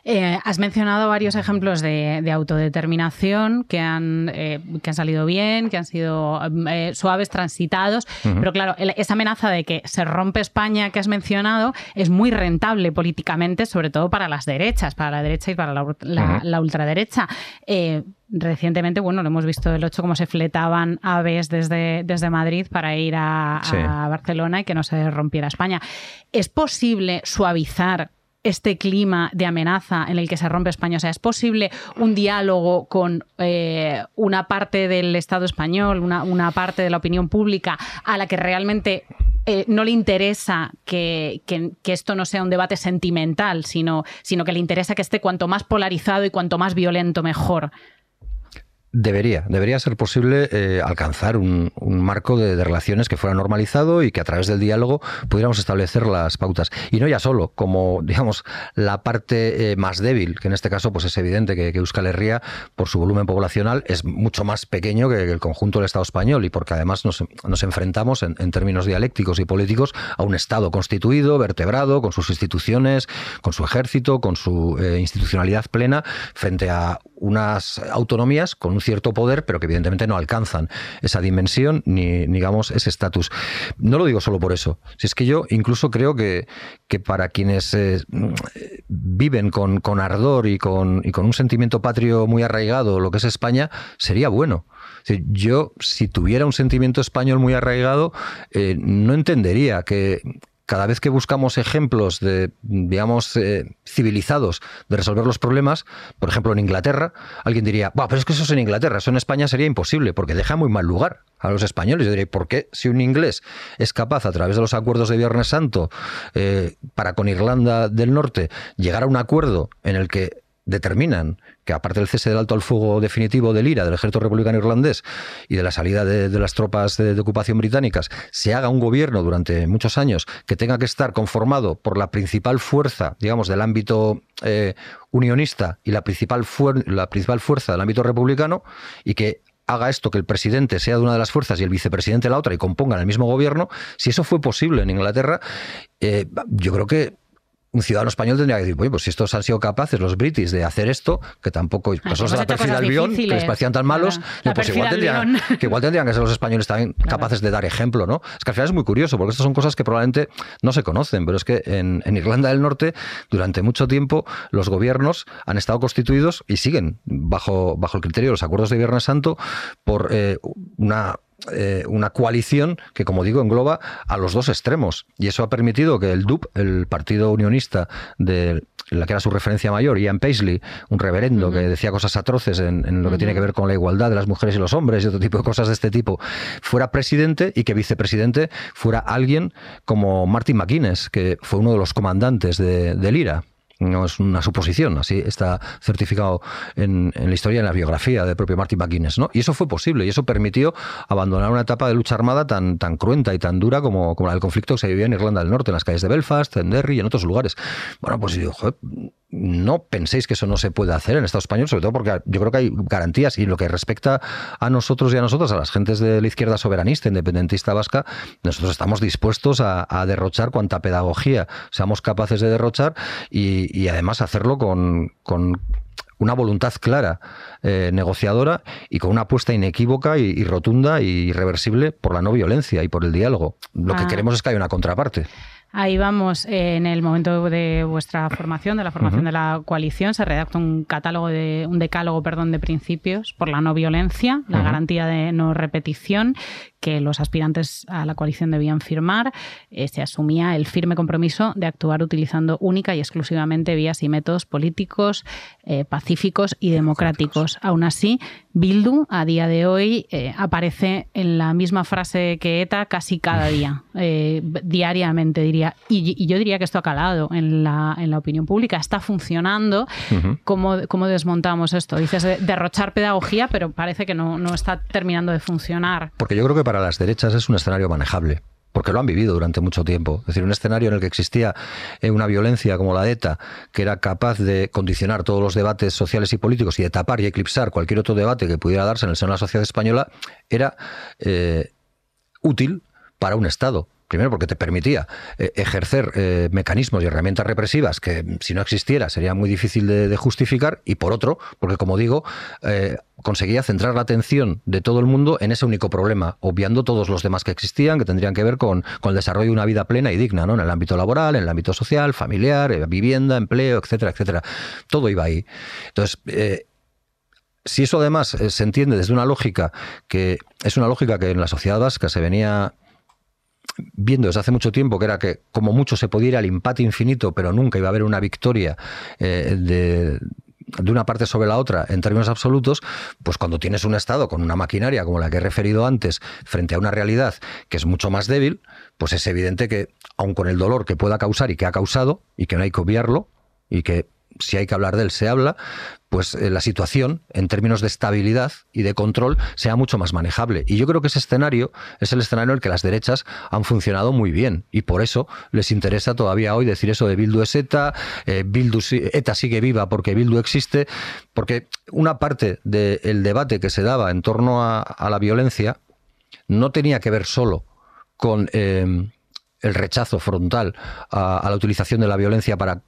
Eh, has mencionado varios ejemplos de, autodeterminación que han, eh, que han salido bien, que han sido eh, suaves, transitados, pero claro, esa amenaza de que se rompe España que has mencionado es muy rentable políticamente, sobre todo para las derechas, para la derecha y para la, ultraderecha. Recientemente, bueno, lo hemos visto el 8 cómo se fletaban aves desde, desde Madrid para ir a, a Barcelona y que no se rompiera España. ¿Es posible suavizar este clima de amenaza en el que se rompe España? O sea, ¿es posible un diálogo con eh, una parte del Estado español, una, parte de la opinión pública a la que realmente eh, no le interesa que, esto no sea un debate sentimental, sino, sino que le interesa que esté cuanto más polarizado y cuanto más violento mejor? Debería, debería ser posible eh, alcanzar un, marco de, relaciones que fuera normalizado y que a través del diálogo pudiéramos establecer las pautas. Y no ya solo, como digamos la parte eh, más débil, que en este caso pues es evidente que, Euskal Herria, por su volumen poblacional, es mucho más pequeño que, el conjunto del Estado español y porque además nos, enfrentamos en, términos dialécticos y políticos a un Estado constituido, vertebrado, con sus instituciones, con su ejército, con su eh, institucionalidad plena, frente a unas autonomías con un cierto poder, pero que evidentemente no alcanzan esa dimensión ni, digamos, ese estatus. No lo digo solo por eso. Si es que yo incluso creo que, que para quienes eh, viven con, con ardor y con, y con un sentimiento patrio muy arraigado, lo que es España, sería bueno. Yo, si tuviera un sentimiento español muy arraigado, eh, no entendería que, cada vez que buscamos ejemplos de, digamos, eh, civilizados de resolver los problemas, por ejemplo en Inglaterra, alguien diría, pero es que eso es en Inglaterra, eso en España sería imposible, porque deja muy mal lugar a los españoles. Yo diría, ¿por qué si un inglés es capaz, a través de los acuerdos de Viernes Santo, eh, para con Irlanda del Norte, llegar a un acuerdo en el que determinan que aparte del cese del alto al fuego definitivo del IRA, del ejército republicano irlandés y de la salida de, las tropas de, ocupación británicas, se haga un gobierno durante muchos años que tenga que estar conformado por la principal fuerza, digamos, del ámbito eh, unionista y la principal, la principal fuerza del ámbito republicano y que haga esto que el presidente sea de una de las fuerzas y el vicepresidente de la otra y compongan el mismo gobierno, si eso fue posible en Inglaterra, eh, yo creo que un ciudadano español tendría que decir, oye, pues si estos han sido capaces, los british, de hacer esto, que tampoco, pues hemos de la perfil Albión, que les parecían tan malos, Claro, no, la pues igual tendrían, que igual tendrían que ser los españoles también capaces de dar ejemplo, ¿no? Es que al final es muy curioso, porque estas son cosas que probablemente no se conocen, pero es que en, en Irlanda del Norte, durante mucho tiempo, los gobiernos han estado constituidos y siguen bajo, bajo el criterio de los acuerdos de Viernes Santo por eh, una eh, una coalición que, como digo, engloba a los dos extremos. Y eso ha permitido que el DUP, el partido unionista de la que era su referencia mayor, Ian Paisley, un reverendo que decía cosas atroces en, en lo que tiene que ver con la igualdad de las mujeres y los hombres y otro tipo de cosas de este tipo, fuera presidente y que vicepresidente fuera alguien como Martin McGuinness, que fue uno de los comandantes de, del IRA no es una suposición, así está certificado en, la historia, en la biografía del propio Martin McGuinness. ¿no? Y eso fue posible y eso permitió abandonar una etapa de lucha armada tan, tan cruenta y tan dura como, como la del conflicto que se vivía en Irlanda del Norte, en las calles de Belfast, en Derry y en otros lugares. Bueno, pues yo no penséis que eso no se puede hacer en el Estado español, sobre todo porque yo creo que hay garantías y en lo que respecta a nosotros y a nosotras, a las gentes de la izquierda soberanista, independentista vasca, nosotros estamos dispuestos a, a derrochar cuanta pedagogía seamos capaces de derrochar y, y además hacerlo con, con una voluntad clara, eh, negociadora y con una apuesta inequívoca y, y, rotunda y irreversible por la no violencia y por el diálogo. Lo ah. que queremos es que haya una contraparte. Ahí vamos, eh, en el momento de vuestra formación, de la formación uh -huh. de la coalición, se redacta un catálogo de, un decálogo, perdón, de principios por la no violencia, la uh -huh. garantía de no repetición que los aspirantes a la coalición debían firmar. Eh, se asumía el firme compromiso de actuar utilizando única y exclusivamente vías y métodos políticos, eh, pacíficos y democráticos. Aún así, Bildu a día de hoy eh, aparece en la misma frase que ETA casi cada día, eh, diariamente diría. Y, y, yo diría que esto ha calado en la, en la opinión pública, está funcionando. Uh -huh. ¿Cómo, ¿Cómo, desmontamos esto? Dices de, derrochar pedagogía, pero parece que no, no está terminando de funcionar. Porque yo creo que para las derechas es un escenario manejable porque lo han vivido durante mucho tiempo. Es decir, un escenario en el que existía eh, una violencia como la de ETA, que era capaz de condicionar todos los debates sociales y políticos y de tapar y eclipsar cualquier otro debate que pudiera darse en el seno de la sociedad española, era eh, útil para un Estado. Primero porque te permitía eh, ejercer eh, mecanismos y herramientas represivas que mm, si no existiera sería muy difícil de, justificar y por otro porque como digo eh, conseguía centrar la atención de todo el mundo en ese único problema, obviando todos los demás que existían que tendrían que ver con, con el desarrollo de una vida plena y digna, ¿no? En el ámbito laboral, en el ámbito social, familiar, vivienda, empleo, etcétera, etcétera. Todo iba ahí. Entonces, si eso además se entiende desde una lógica que es una lógica que en la sociedad vasca se venía viendo desde hace mucho tiempo que era que como mucho se podía ir al empate infinito, pero nunca iba a haber una victoria eh, de, de una parte sobre la otra en términos absolutos, pues cuando tienes un Estado con una maquinaria como la que he referido antes, frente a una realidad que es mucho más débil, pues es evidente que, aun con el dolor que pueda causar y que ha causado, y que no hay que obviarlo, y que si hay que hablar de él se habla, pues eh, la situación en términos de estabilidad y de control sea mucho más manejable. Y yo creo que ese escenario es el escenario en el que las derechas han funcionado muy bien y por eso les interesa todavía hoy decir eso de Bildu es ETA, eh, Bildu, ETA sigue viva porque Bildu existe, porque una parte del debate que se daba en torno a, la violencia no tenía que ver solo con... Eh, el rechazo frontal a, la utilización de la violencia para,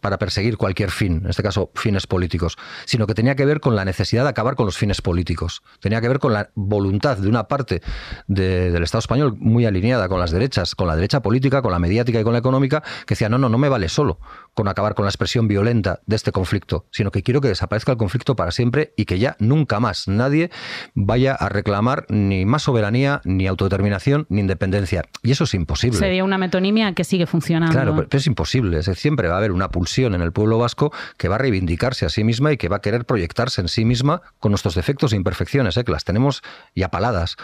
para perseguir cualquier fin, en este caso fines políticos, sino que tenía que ver con la necesidad de acabar con los fines políticos. Tenía que ver con la voluntad de una parte de, del Estado español muy alineada con las derechas, con la derecha política, con la mediática y con la económica, que decía, no, no, no me vale solo con acabar con la expresión violenta de este conflicto, sino que quiero que desaparezca el conflicto para siempre y que ya nunca más nadie vaya a reclamar ni más soberanía, ni autodeterminación, ni independencia. Y eso es imposible. Sería una metonimia que sigue funcionando. Claro, pero, pero es imposible. Siempre va a haber una pulsión en el pueblo vasco que va a reivindicarse a sí misma y que va a querer proyectarse en sí misma con nuestros defectos e imperfecciones, ¿eh? que las tenemos ya paladas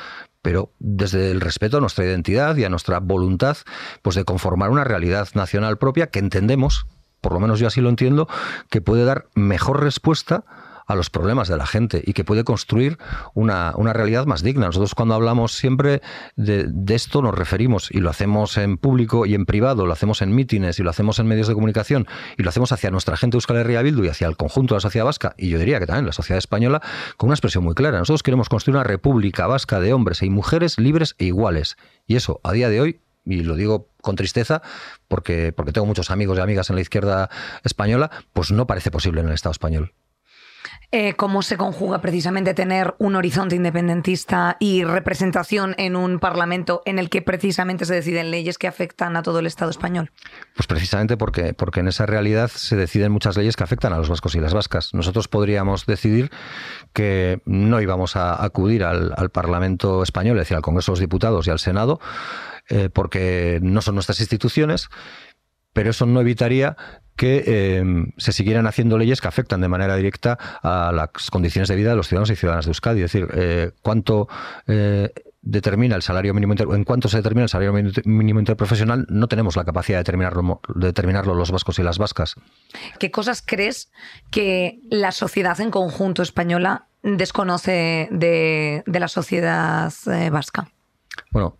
pero desde el respeto a nuestra identidad y a nuestra voluntad pues de conformar una realidad nacional propia que entendemos por lo menos yo así lo entiendo, que puede dar mejor respuesta a los problemas de la gente y que puede construir una, realidad más digna. Nosotros cuando hablamos siempre de, esto nos referimos y lo hacemos en público y en privado, lo hacemos en mítines y lo hacemos en medios de comunicación y lo hacemos hacia nuestra gente Euskal Herria Bildu y hacia el conjunto de la sociedad vasca y yo diría que también la sociedad española con una expresión muy clara. Nosotros queremos construir una república vasca de hombres y mujeres libres e iguales. Y eso a día de hoy y lo digo con tristeza porque, porque tengo muchos amigos y amigas en la izquierda española, pues no parece posible en el Estado español. Eh, cómo se conjuga precisamente tener un horizonte independentista y representación en un parlamento en el que precisamente se deciden leyes que afectan a todo el Estado español. Pues precisamente porque, porque en esa realidad se deciden muchas leyes que afectan a los vascos y las vascas. Nosotros podríamos decidir que no íbamos a acudir al, Parlamento español, es decir, al Congreso de los Diputados y al Senado, eh, porque no son nuestras instituciones pero eso no evitaría que eh, se siguieran haciendo leyes que afectan de manera directa a las condiciones de vida de los ciudadanos y ciudadanas de Euskadi. Es decir, eh, cuánto eh, determina el salario mínimo en cuánto se determina el salario mínimo interprofesional, no tenemos la capacidad de determinarlo, de determinarlo los vascos y las vascas. ¿Qué cosas crees que la sociedad en conjunto española desconoce de, de la sociedad vasca? Bueno,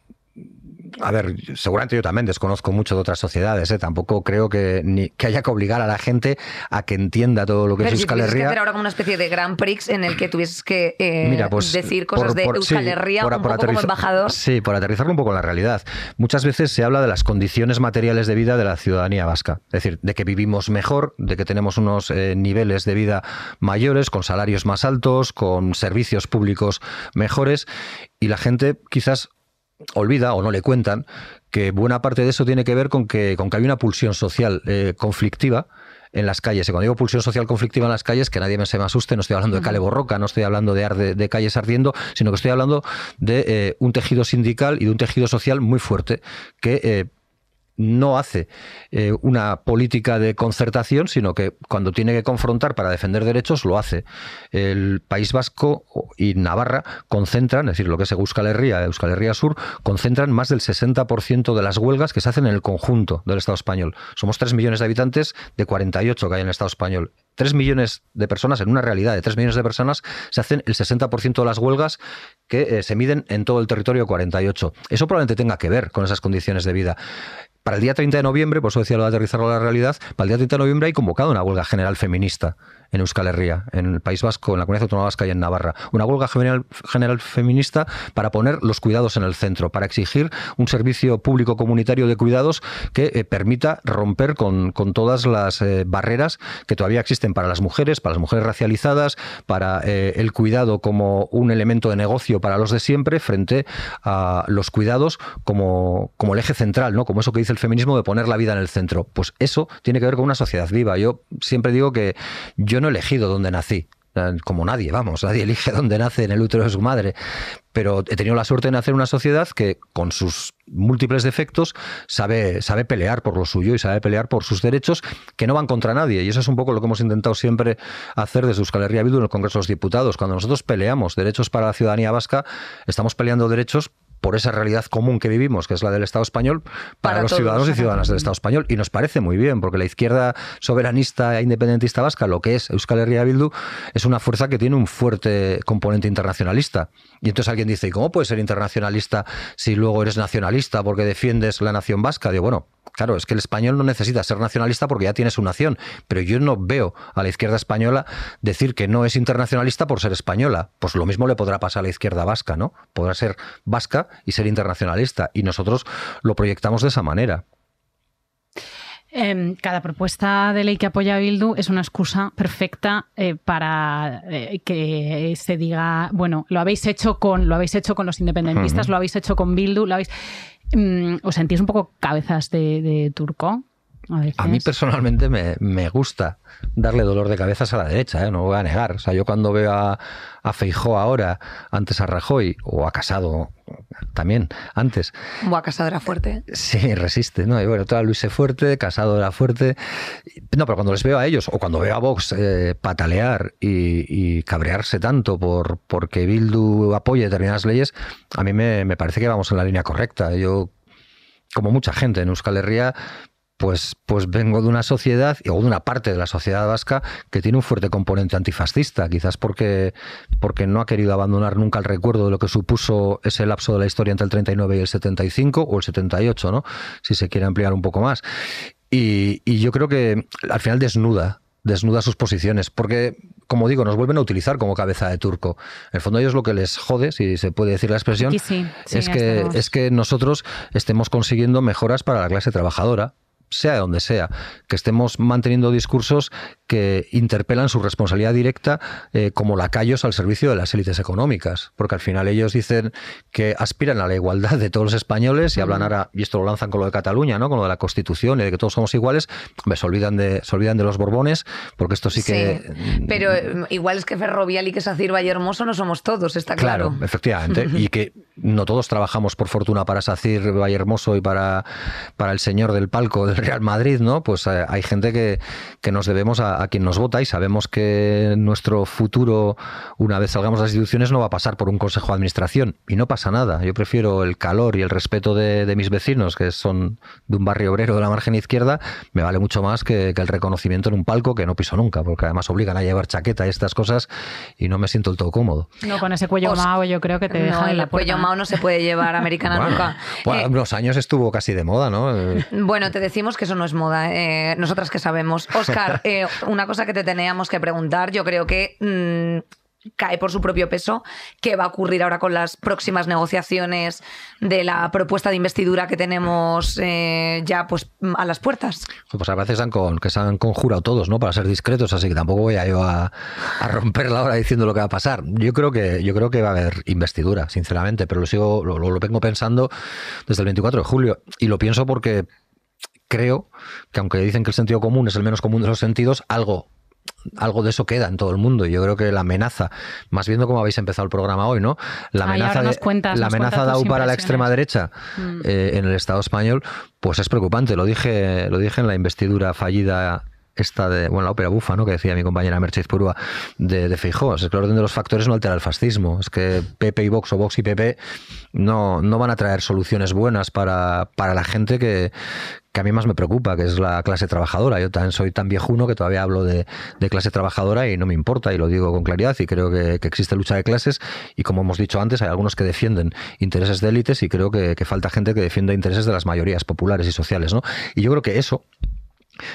a ver, seguramente yo también desconozco mucho de otras sociedades, ¿eh? tampoco creo que, ni, que haya que obligar a la gente a que entienda todo lo que es Euskal Herria. que hacer ahora como una especie de Grand Prix en el que tuvieses que eh, pues, decir cosas de Euskal Herria un poco como embajador. Sí, por aterrizarlo un poco en la realidad. Muchas veces se habla de las condiciones materiales de vida de la ciudadanía vasca, es decir, de que vivimos mejor, de que tenemos unos eh, niveles de vida mayores, con salarios más altos, con servicios públicos mejores, y la gente quizás olvida o no le cuentan que buena parte de eso tiene que ver con que, con que hay una pulsión social eh, conflictiva en las calles. Y cuando digo pulsión social conflictiva en las calles, que nadie me se me asuste, no estoy hablando de Cale Borroca, no estoy hablando de, de, calles ardiendo, sino que estoy hablando de eh, un tejido sindical y de un tejido social muy fuerte que eh, no hace eh, una política de concertación, sino que cuando tiene que confrontar para defender derechos, lo hace. El País Vasco y Navarra concentran, es decir, lo que es Euskal Herria, Euskal Herria Sur, concentran más del 60% de las huelgas que se hacen en el conjunto del Estado español. Somos 3 millones de habitantes de 48 que hay en el Estado español. 3 millones de personas, en una realidad de 3 millones de personas, se hacen el 60% de las huelgas que eh, se miden en todo el territorio 48. Eso probablemente tenga que ver con esas condiciones de vida. Para el día 30 de noviembre, por eso decía lo de aterrizarlo a la realidad, para el día 30 de noviembre hay convocado una huelga general feminista en Euskal Herria, en el País Vasco, en la Comunidad Autónoma Vasca y en Navarra. Una huelga general, feminista para poner los cuidados en el centro, para exigir un servicio público comunitario de cuidados que eh, permita romper con, todas las eh, barreras que todavía existen para las mujeres, para las mujeres racializadas, para eh, el cuidado como un elemento de negocio para los de siempre, frente a los cuidados como, como el eje central, ¿no? como eso que dice el feminismo de poner la vida en el centro. Pues eso tiene que ver con una sociedad viva. Yo siempre digo que yo no he elegido dónde nací, como nadie, vamos, nadie elige dónde nace en el útero de su madre, pero he tenido la suerte de nacer en una sociedad que con sus múltiples defectos sabe, sabe pelear por lo suyo y sabe pelear por sus derechos que no van contra nadie y eso es un poco lo que hemos intentado siempre hacer desde Euskal Herria Bildu en el Congreso de los Diputados. Cuando nosotros peleamos derechos para la ciudadanía vasca, estamos peleando derechos por esa realidad común que vivimos, que es la del Estado español, para, los ciudadanos y ciudadanas del Estado español. Y nos parece muy bien, porque la izquierda soberanista e independentista vasca, lo que es Euskal Herria Bildu, es una fuerza que tiene un fuerte componente internacionalista. Y entonces alguien dice, ¿y cómo puedes ser internacionalista si luego eres nacionalista porque defiendes la nación vasca? Digo, bueno, Claro, es que el español no necesita ser nacionalista porque ya tiene su nación, pero yo no veo a la izquierda española decir que no es internacionalista por ser española. Pues lo mismo le podrá pasar a la izquierda vasca, ¿no? Podrá ser vasca y ser internacionalista, y nosotros lo proyectamos de esa manera. Em, cada propuesta de ley que apoya a Bildu es una excusa perfecta eh, para eh, que se diga, bueno, lo habéis hecho con, lo habéis hecho con los independentistas, lo habéis hecho con Bildu, lo habéis. Mm, ¿Os sentís un poco cabezas de, turco? A, mí personalmente me, me, gusta darle dolor de cabezas a la derecha, ¿eh? no voy a negar. O sea, yo cuando veo a, a Feijó ahora, antes a Rajoy, o a Casado también, antes. O a Casado era fuerte. Sí, resiste, ¿no? Y bueno, toda Luis fuerte, Casado era fuerte. No, pero cuando les veo a ellos, o cuando veo a Vox eh, patalear y, cabrearse tanto por porque Bildu apoye determinadas leyes, a mí me, me parece que vamos en la línea correcta. Yo como mucha gente en Euskal Herria, pues, pues vengo de una sociedad o de una parte de la sociedad vasca que tiene un fuerte componente antifascista, quizás porque, porque no ha querido abandonar nunca el recuerdo de lo que supuso ese lapso de la historia entre el 39 y el 75 o el 78, ¿no? Si se quiere ampliar un poco más. Y, y yo creo que al final desnuda desnuda sus posiciones, porque, como digo, nos vuelven a utilizar como cabeza de turco. En el fondo ellos lo que les jode, si se puede decir la expresión, es, que, es que nosotros estemos consiguiendo mejoras para la clase trabajadora, sea de donde sea, que estemos manteniendo discursos que interpelan su responsabilidad directa eh, como lacayos al servicio de las élites económicas, porque al final ellos dicen que aspiran a la igualdad de todos los españoles y hablan ahora, y esto lo lanzan con lo de Cataluña, ¿no? con lo de la Constitución y de que todos somos iguales, se olvidan de, se olvidan de los Borbones, porque esto sí que... pero eh, igual es que Ferrovial y que Sacir Valle Hermoso no somos todos, está claro. Claro, efectivamente, y que no todos trabajamos por fortuna para Sacir Valle Hermoso y para, para el señor del palco del Real Madrid, ¿no? Pues eh, hay gente que, que nos debemos a, quien nos vota y sabemos que nuestro futuro, una vez salgamos de las instituciones, no va a pasar por un consejo de administración. Y no pasa nada. Yo prefiero el calor y el respeto de, mis vecinos, que son de un barrio obrero de la margen izquierda, me vale mucho más que, el reconocimiento en un palco que no piso nunca, porque además obligan a llevar chaqueta y estas cosas y no me siento del todo cómodo. No, con ese cuello mao yo creo que te dejan en la cuello mao no se puede llevar americana nunca. Bueno, unos años estuvo casi de moda, ¿no? Bueno, te decimos que eso no es moda. Eh, nosotras que sabemos. Oscar, eh, una cosa que te teníamos que preguntar, yo creo que mm, cae por su propio peso. ¿Qué va a ocurrir ahora con las próximas negociaciones de la propuesta de investidura que tenemos eh, ya pues a las puertas? Pues a veces han con, que se han conjurado todos, ¿no? Para ser discretos, así que tampoco voy a yo a, romperla ahora diciendo lo que va a pasar. Yo creo que, yo creo que va a haber investidura, sinceramente, pero lo sigo, lo, lo vengo pensando desde el 24 de julio. Y lo pienso porque creo que aunque dicen que el sentido común es el menos común de los sentidos, algo algo de eso queda en todo el mundo. Yo creo que la amenaza, más viendo cómo habéis empezado el programa hoy, ¿no? La amenaza, de, la amenaza de para la extrema derecha mm. eh, en el Estado español, pues es preocupante. Lo dije, lo dije en la investidura fallida esta de, bueno, la ópera bufa, ¿no? Que decía mi compañera Mercedes Purúa de, de. Es que el orden de los factores no altera el fascismo. Es que PP y Vox o Vox y PP no, no van a traer soluciones buenas para, para la gente que, que a mí más me preocupa, que es la clase trabajadora. Yo también soy tan viejuno que todavía hablo de, clase trabajadora y no me importa y lo digo con claridad y creo que, existe lucha de clases y como hemos dicho antes hay algunos que defienden intereses de élites y creo que, que falta gente que defienda intereses de las mayorías populares y sociales. ¿no? Y yo creo que eso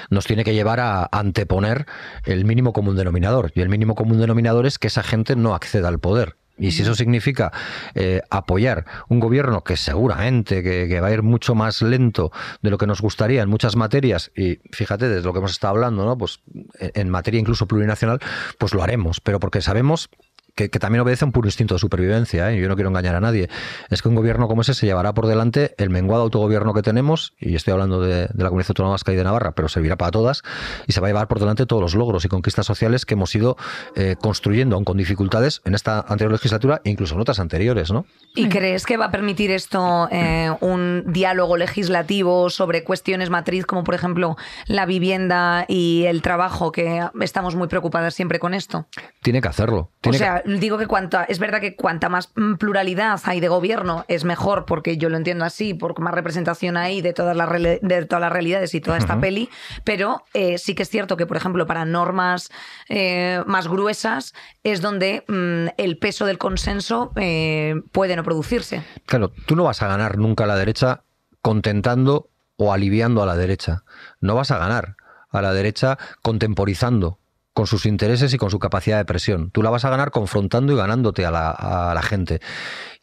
nos tiene que llevar a anteponer el mínimo común denominador. Y el mínimo común denominador es que esa gente no acceda al poder. Y si eso significa eh, apoyar un gobierno que seguramente que, va a ir mucho más lento de lo que nos gustaría en muchas materias, y fíjate, desde lo que hemos estado hablando, ¿no? Pues en materia incluso plurinacional, pues lo haremos, pero porque sabemos que, también obedece a un puro instinto de supervivencia, ¿eh? yo no quiero engañar a nadie, es que un gobierno como ese se llevará por delante el menguado autogobierno que tenemos, y estoy hablando de, la Comunidad Autónoma Vasca y de Navarra, pero servirá para todas, y se va a llevar por delante todos los logros y conquistas sociales que hemos ido eh, construyendo, aún con dificultades, en esta anterior legislatura e incluso en otras anteriores. ¿no? ¿Y crees que va a permitir esto eh, un diálogo legislativo sobre cuestiones matriz, como por ejemplo la vivienda y el trabajo, que estamos muy preocupadas siempre con esto? Tiene que hacerlo. o sea, digo que cuanta, es verdad que cuanta más mm, pluralidad hay de gobierno es mejor, porque yo lo entiendo así, porque más representación hay de todas las, de todas las realidades y toda esta peli, pero eh, sí que es cierto que, por ejemplo, para normas eh, más gruesas es donde mm, el peso del consenso eh, puede no producirse. Claro, tú no vas a ganar nunca a la derecha contentando o aliviando a la derecha. No vas a ganar a la derecha contemporizando con sus intereses y con su capacidad de presión. Tú la vas a ganar confrontando y ganándote a la, gente.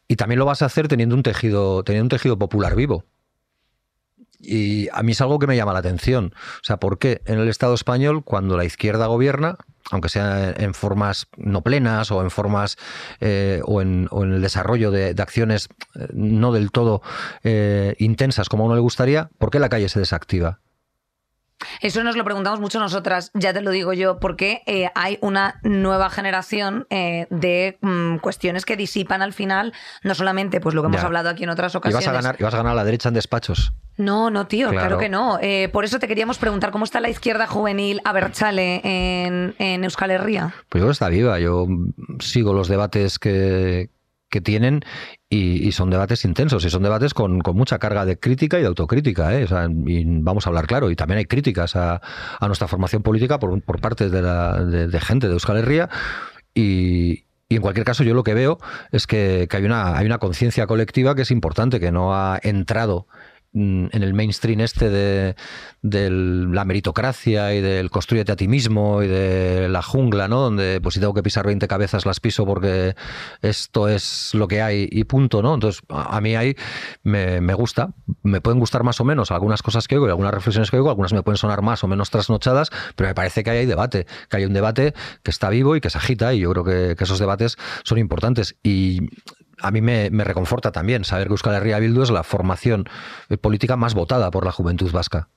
Y también lo vas a hacer teniendo un tejido, teniendo un tejido popular vivo. Y a mí es algo que me llama la atención. O sea, ¿por qué en el Estado español, cuando la izquierda gobierna, aunque sea en formas no plenas o en formas eh, o, en, el desarrollo de, acciones eh, no del todo eh, intensas como a uno le gustaría, ¿por qué la calle se desactiva? Eso nos lo preguntamos mucho nosotras, ya te lo digo yo, porque eh, hay una nueva generación eh, de mm, cuestiones que disipan al final, no solamente pues lo que hemos hablado aquí en otras ocasiones. ¿Y vas, a ganar, vas a ganar a la derecha en despachos? No, no, tío, claro, que no. Eh, por eso te queríamos preguntar, ¿cómo está la izquierda juvenil a Berchale en, en Euskal Herria? Pues yo está viva, yo sigo los debates que, que tienen y, son debates intensos y son debates con, mucha carga de crítica y de autocrítica. ¿eh? y vamos a hablar claro. Y también hay críticas a, nuestra formación política por, por parte de, la, de, gente de Euskal Herria. Y, en cualquier caso, yo lo que veo es que, que hay una, hay una conciencia colectiva que es importante, que no ha entrado en el mainstream este de, la meritocracia y del construyete a ti mismo y de la jungla, ¿no? Donde pues si tengo que pisar 20 cabezas las piso porque esto es lo que hay y punto, ¿no? Entonces a mí ahí me, gusta, me pueden gustar más o menos algunas cosas que oigo y algunas reflexiones que oigo, algunas me pueden sonar más o menos trasnochadas, pero me parece que hay debate, que hay un debate que está vivo y que se agita y yo creo que, que esos debates son importantes y a mí me, reconforta también saber que Euskal Herria Bildu es la formación política más votada por la juventud vasca.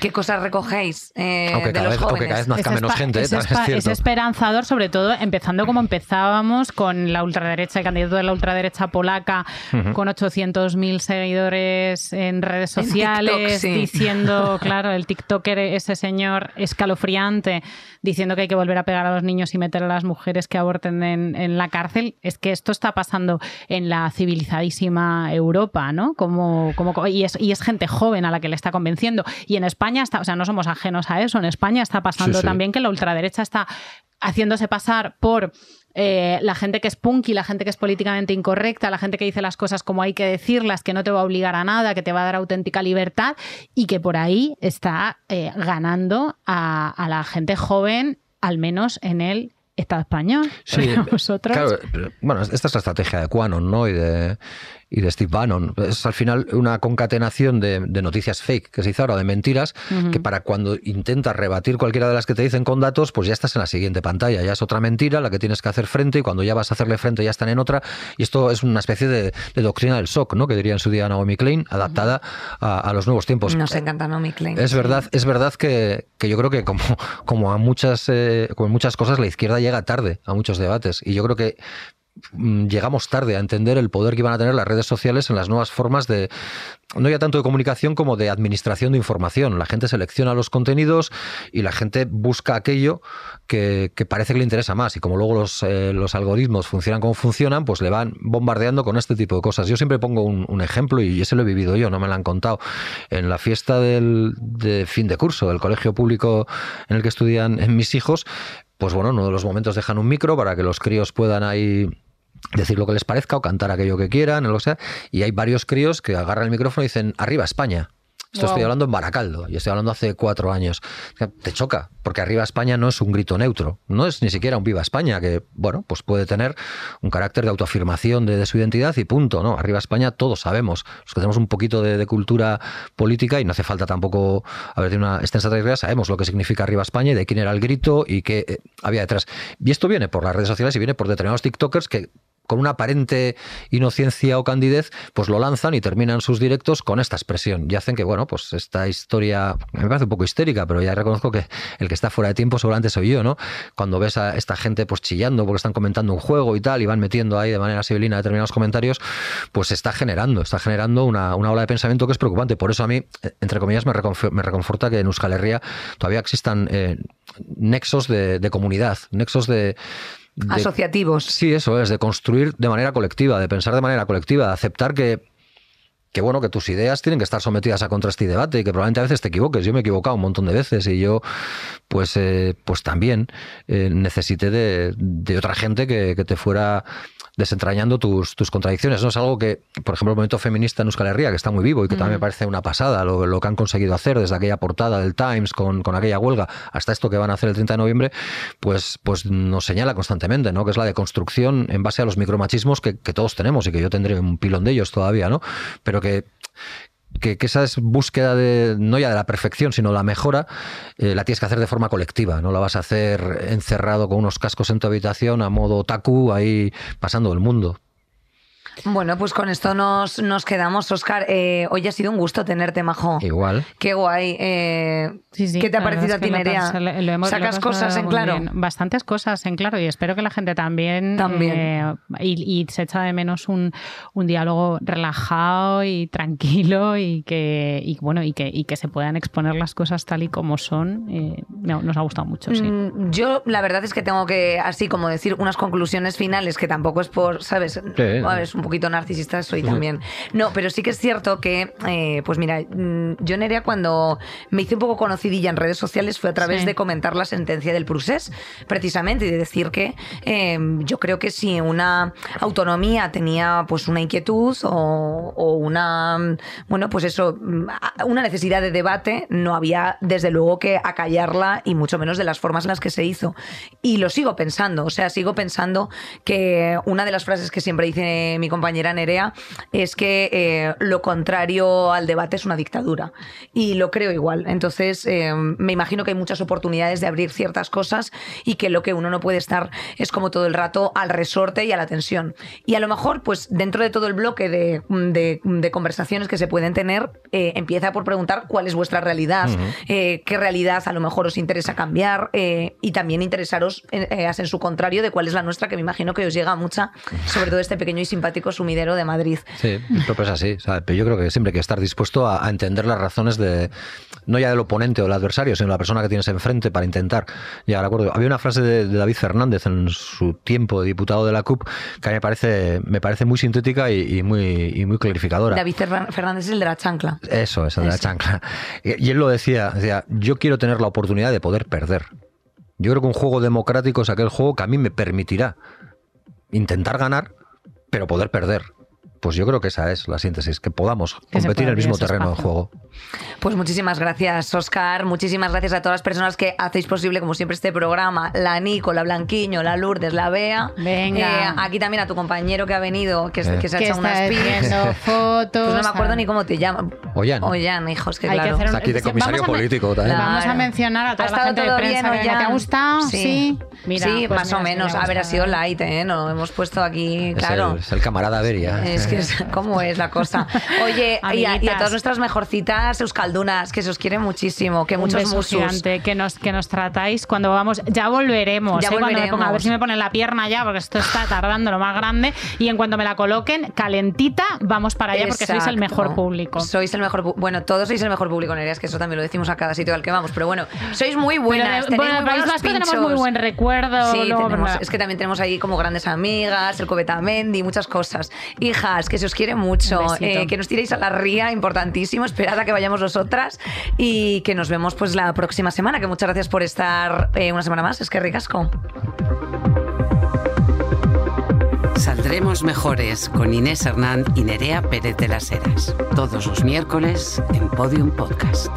¿Qué cosas recogéis eh, aunque, cada vez, aunque, cada vez, nazca menos gente. Es, es, esperanzador, sobre todo empezando como empezábamos con la ultraderecha, el candidato de la ultraderecha polaca, con 800.000 seguidores en redes sociales, diciendo, claro, el TikToker, ese señor escalofriante, diciendo que hay que volver a pegar a los niños y meter a las mujeres que aborten en, la cárcel. Es que esto está pasando en la civilizadísima Europa, ¿no? Como, como, y, es, y es gente joven a la que le está convenciendo. Y en España está, o sea, no somos ajenos a eso, en España está pasando también que la ultraderecha está haciéndose pasar por eh, la gente que es punky, la gente que es políticamente incorrecta, la gente que dice las cosas como hay que decirlas, que no te va a obligar a nada, que te va a dar auténtica libertad y que por ahí está eh, ganando a, la gente joven, al menos en el Estado español. Sí, Claro, bueno, esta es la estrategia de Quanon, ¿no? Y de, y de Steve Bannon. Es al final una concatenación de, noticias fake que se hizo ahora, de mentiras, que para cuando intentas rebatir cualquiera de las que te dicen con datos, pues ya estás en la siguiente pantalla. Ya es otra mentira la que tienes que hacer frente y cuando ya vas a hacerle frente ya están en otra. Y esto es una especie de, doctrina del shock, ¿no? Que diría en su día Naomi Klein, adaptada a, los nuevos tiempos. Nos encanta Naomi Klein. Es verdad, es verdad que, yo creo que como, como a muchas, eh, como muchas cosas, la izquierda llega tarde a muchos debates. Y yo creo que llegamos tarde a entender el poder que iban a tener las redes sociales en las nuevas formas de, no ya tanto de comunicación como de administración de información. La gente selecciona los contenidos y la gente busca aquello que, parece que le interesa más. Y como luego los, eh, los, algoritmos funcionan como funcionan, pues le van bombardeando con este tipo de cosas. Yo siempre pongo un, ejemplo y ese lo he vivido yo, no me lo han contado. En la fiesta del, de fin de curso del colegio público en el que estudian mis hijos, pues bueno, uno de los momentos dejan un micro para que los críos puedan ahí decir lo que les parezca o cantar aquello que quieran, o lo sea. Y hay varios críos que agarran el micrófono y dicen, arriba España. Esto estoy hablando en Baracaldo y estoy hablando hace cuatro años. Te choca, porque arriba España no es un grito neutro, no es ni siquiera un viva España, que, bueno, pues puede tener un carácter de autoafirmación de, su identidad y punto, ¿no? Arriba España todos sabemos, los que tenemos un poquito de, cultura política y no hace falta tampoco haber una extensa trayectoria, sabemos lo que significa arriba España y de quién era el grito y qué eh, había detrás. Y esto viene por las redes sociales y viene por determinados TikTokers que con una aparente inocencia o candidez, pues lo lanzan y terminan sus directos con esta expresión. Y hacen que, bueno, pues esta historia me parece un poco histérica, pero ya reconozco que el que está fuera de tiempo seguramente soy yo, ¿no? Cuando ves a esta gente pues chillando porque están comentando un juego y tal, y van metiendo ahí de manera civilina determinados comentarios, pues está generando, está generando una, ola de pensamiento que es preocupante. Por eso a mí, entre comillas, me, reconforta que en Euskal Herria todavía existan eh, nexos de comunidad, nexos de asociativos. Sí, eso es, de construir de manera colectiva, de pensar de manera colectiva, de aceptar que que bueno, que tus ideas tienen que estar sometidas a contraste y debate y que probablemente a veces te equivoques. Yo me he equivocado un montón de veces y yo, pues, eh, pues también eh, necesité de, otra gente que, que, te fuera desentrañando tus, tus contradicciones. No es algo que, por ejemplo, el movimiento feminista en Euskal Herria, que está muy vivo y que también me parece una pasada, lo, lo, que han conseguido hacer desde aquella portada del Times con, con, aquella huelga hasta esto que van a hacer el 30 de noviembre, pues, pues nos señala constantemente, ¿no? Que es la deconstrucción en base a los micromachismos que, que todos tenemos y que yo tendré un pilón de ellos todavía, ¿no? Pero que que, esa es búsqueda de, no ya de la perfección, sino la mejora, eh, la tienes que hacer de forma colectiva. No la vas a hacer encerrado con unos cascos en tu habitación a modo taku ahí pasando el mundo. Bueno, pues con esto nos, nos quedamos, Oscar. Eh, hoy ha sido un gusto tenerte, Majo. Igual. Qué guay. Eh, Sí, sí, ¿Qué te ha parecido a ti, Nerea? pas- lo- lo hemos- lo ¿Sacas cosas en claro? bien. Bastantes cosas en claro y espero que la gente también. También. eh, y, y se echa de menos un, un diálogo relajado y tranquilo y que, y, bueno, y que, y que se puedan exponer las cosas tal y como son. eh, nos ha gustado mucho, sí. Mm, Yo la verdad es que tengo que, así como decir unas conclusiones finales, que tampoco es por, ¿sabes? A ver, es un poquito narcisista soy también. No, pero sí que es cierto que, eh, pues mira, mm, yo Nerea cuando me hice un poco conocidilla en redes sociales fue a través Sí. de comentar la sentencia del Prusés, precisamente, y de decir que eh, yo creo que si una autonomía tenía pues una inquietud o, o una, mm, bueno, pues eso, mm, una necesidad de debate, no había desde luego que acallarla y mucho menos de las formas en las que se hizo. Y lo sigo pensando, o sea, sigo pensando que una de las frases que siempre dice mi compañera Nerea es que eh, lo contrario al debate es una dictadura. Y lo creo igual. Entonces, eh, me imagino que hay muchas oportunidades de abrir ciertas cosas y que lo que uno no puede estar es como todo el rato al resorte y a la tensión. Y a lo mejor, pues dentro de todo el bloque de, de- de conversaciones que se pueden tener, eh, empieza por preguntar cuál es vuestra realidad, qué realidad a lo mejor os interesa cambiar y también interesaros en, en su contrario de cuál es la nuestra, que me imagino que os llega mucha, sobre todo este pequeño y simpático sumidero de Madrid. Sí, pero pues así. o sea, pero yo creo que siempre hay que estar dispuesto a, a entender las razones de, no ya del oponente o del adversario, sino de la persona que tienes enfrente para intentar llegar a acuerdo. Había una frase de, de David Fernández en su tiempo de diputado de la CUP que a mí me parece, me parece muy sintética y, y muy, y muy clarificadora. David Fer- Fernández es el de la chancla. Eso, eso de la chancla. Y y él lo decía, decía, yo quiero tener la oportunidad de poder perder. Yo creo que un juego democrático es aquel juego que a mí me permitirá intentar ganar, pero poder perder. Pues yo creo que esa es la síntesis, que podamos Que competir en el mismo terreno de juego. Pues muchísimas gracias, Oscar. Muchísimas gracias a todas las personas que hacéis posible, como siempre, este programa. La Nico, la Blanquiño, la Lourdes, la Bea. Venga. Eh, aquí también a tu compañero que ha venido, que, Eh. que se ha que echado unas pilas. fotos. Pues no me acuerdo ni cómo te llaman. Ollán. Ollán, hijos, que Hay que claro. hacer un- Está aquí de Vamos comisario a men- político también. Claro. Vamos a mencionar a ¿Ha toda la estado gente de todo prensa bien, que- que te ha gustado. Sí. Sí, Mira, sí, pues más mira, o me menos. ha A ver, ha sido light, ¿eh? No hemos puesto aquí, Es claro. el, es el camarada Beria. Es que es, cómo es la cosa. Oye, y a, y a Amiguitas. todas nuestras mejorcitas euskaldunas, que se os quiere muchísimo, que Un muchos beso musus. gigante, que nos, que nos tratáis cuando vamos. Ya volveremos. Ya ¿eh? Me ponga- a ver volveremos. si me ponen la pierna ya, porque esto está tardando lo más grande. Y en cuanto me la coloquen, calentita, vamos para allá porque sois el mejor público. Sois el mejor Bueno, todos sois el mejor público, Nerea, es que eso también lo decimos a cada sitio al que vamos. Pero bueno, sois muy buenas. de- bueno, muy País Vasco tenemos muy buen recuerdo. Sí, luego, tenemos- es que también tenemos ahí como grandes amigas, el Cobetamendi, muchas cosas. Hijas, que se os quiere mucho, eh, que nos tiréis a la ría, importantísimo, esperad a que vayamos nosotras y que nos vemos pues la próxima semana, que muchas gracias por estar eh, una semana más, es que ricasco. Saldremos mejores con Inés Hernán y Nerea Pérez de las Heras. Todos los miércoles en Podium Podcast.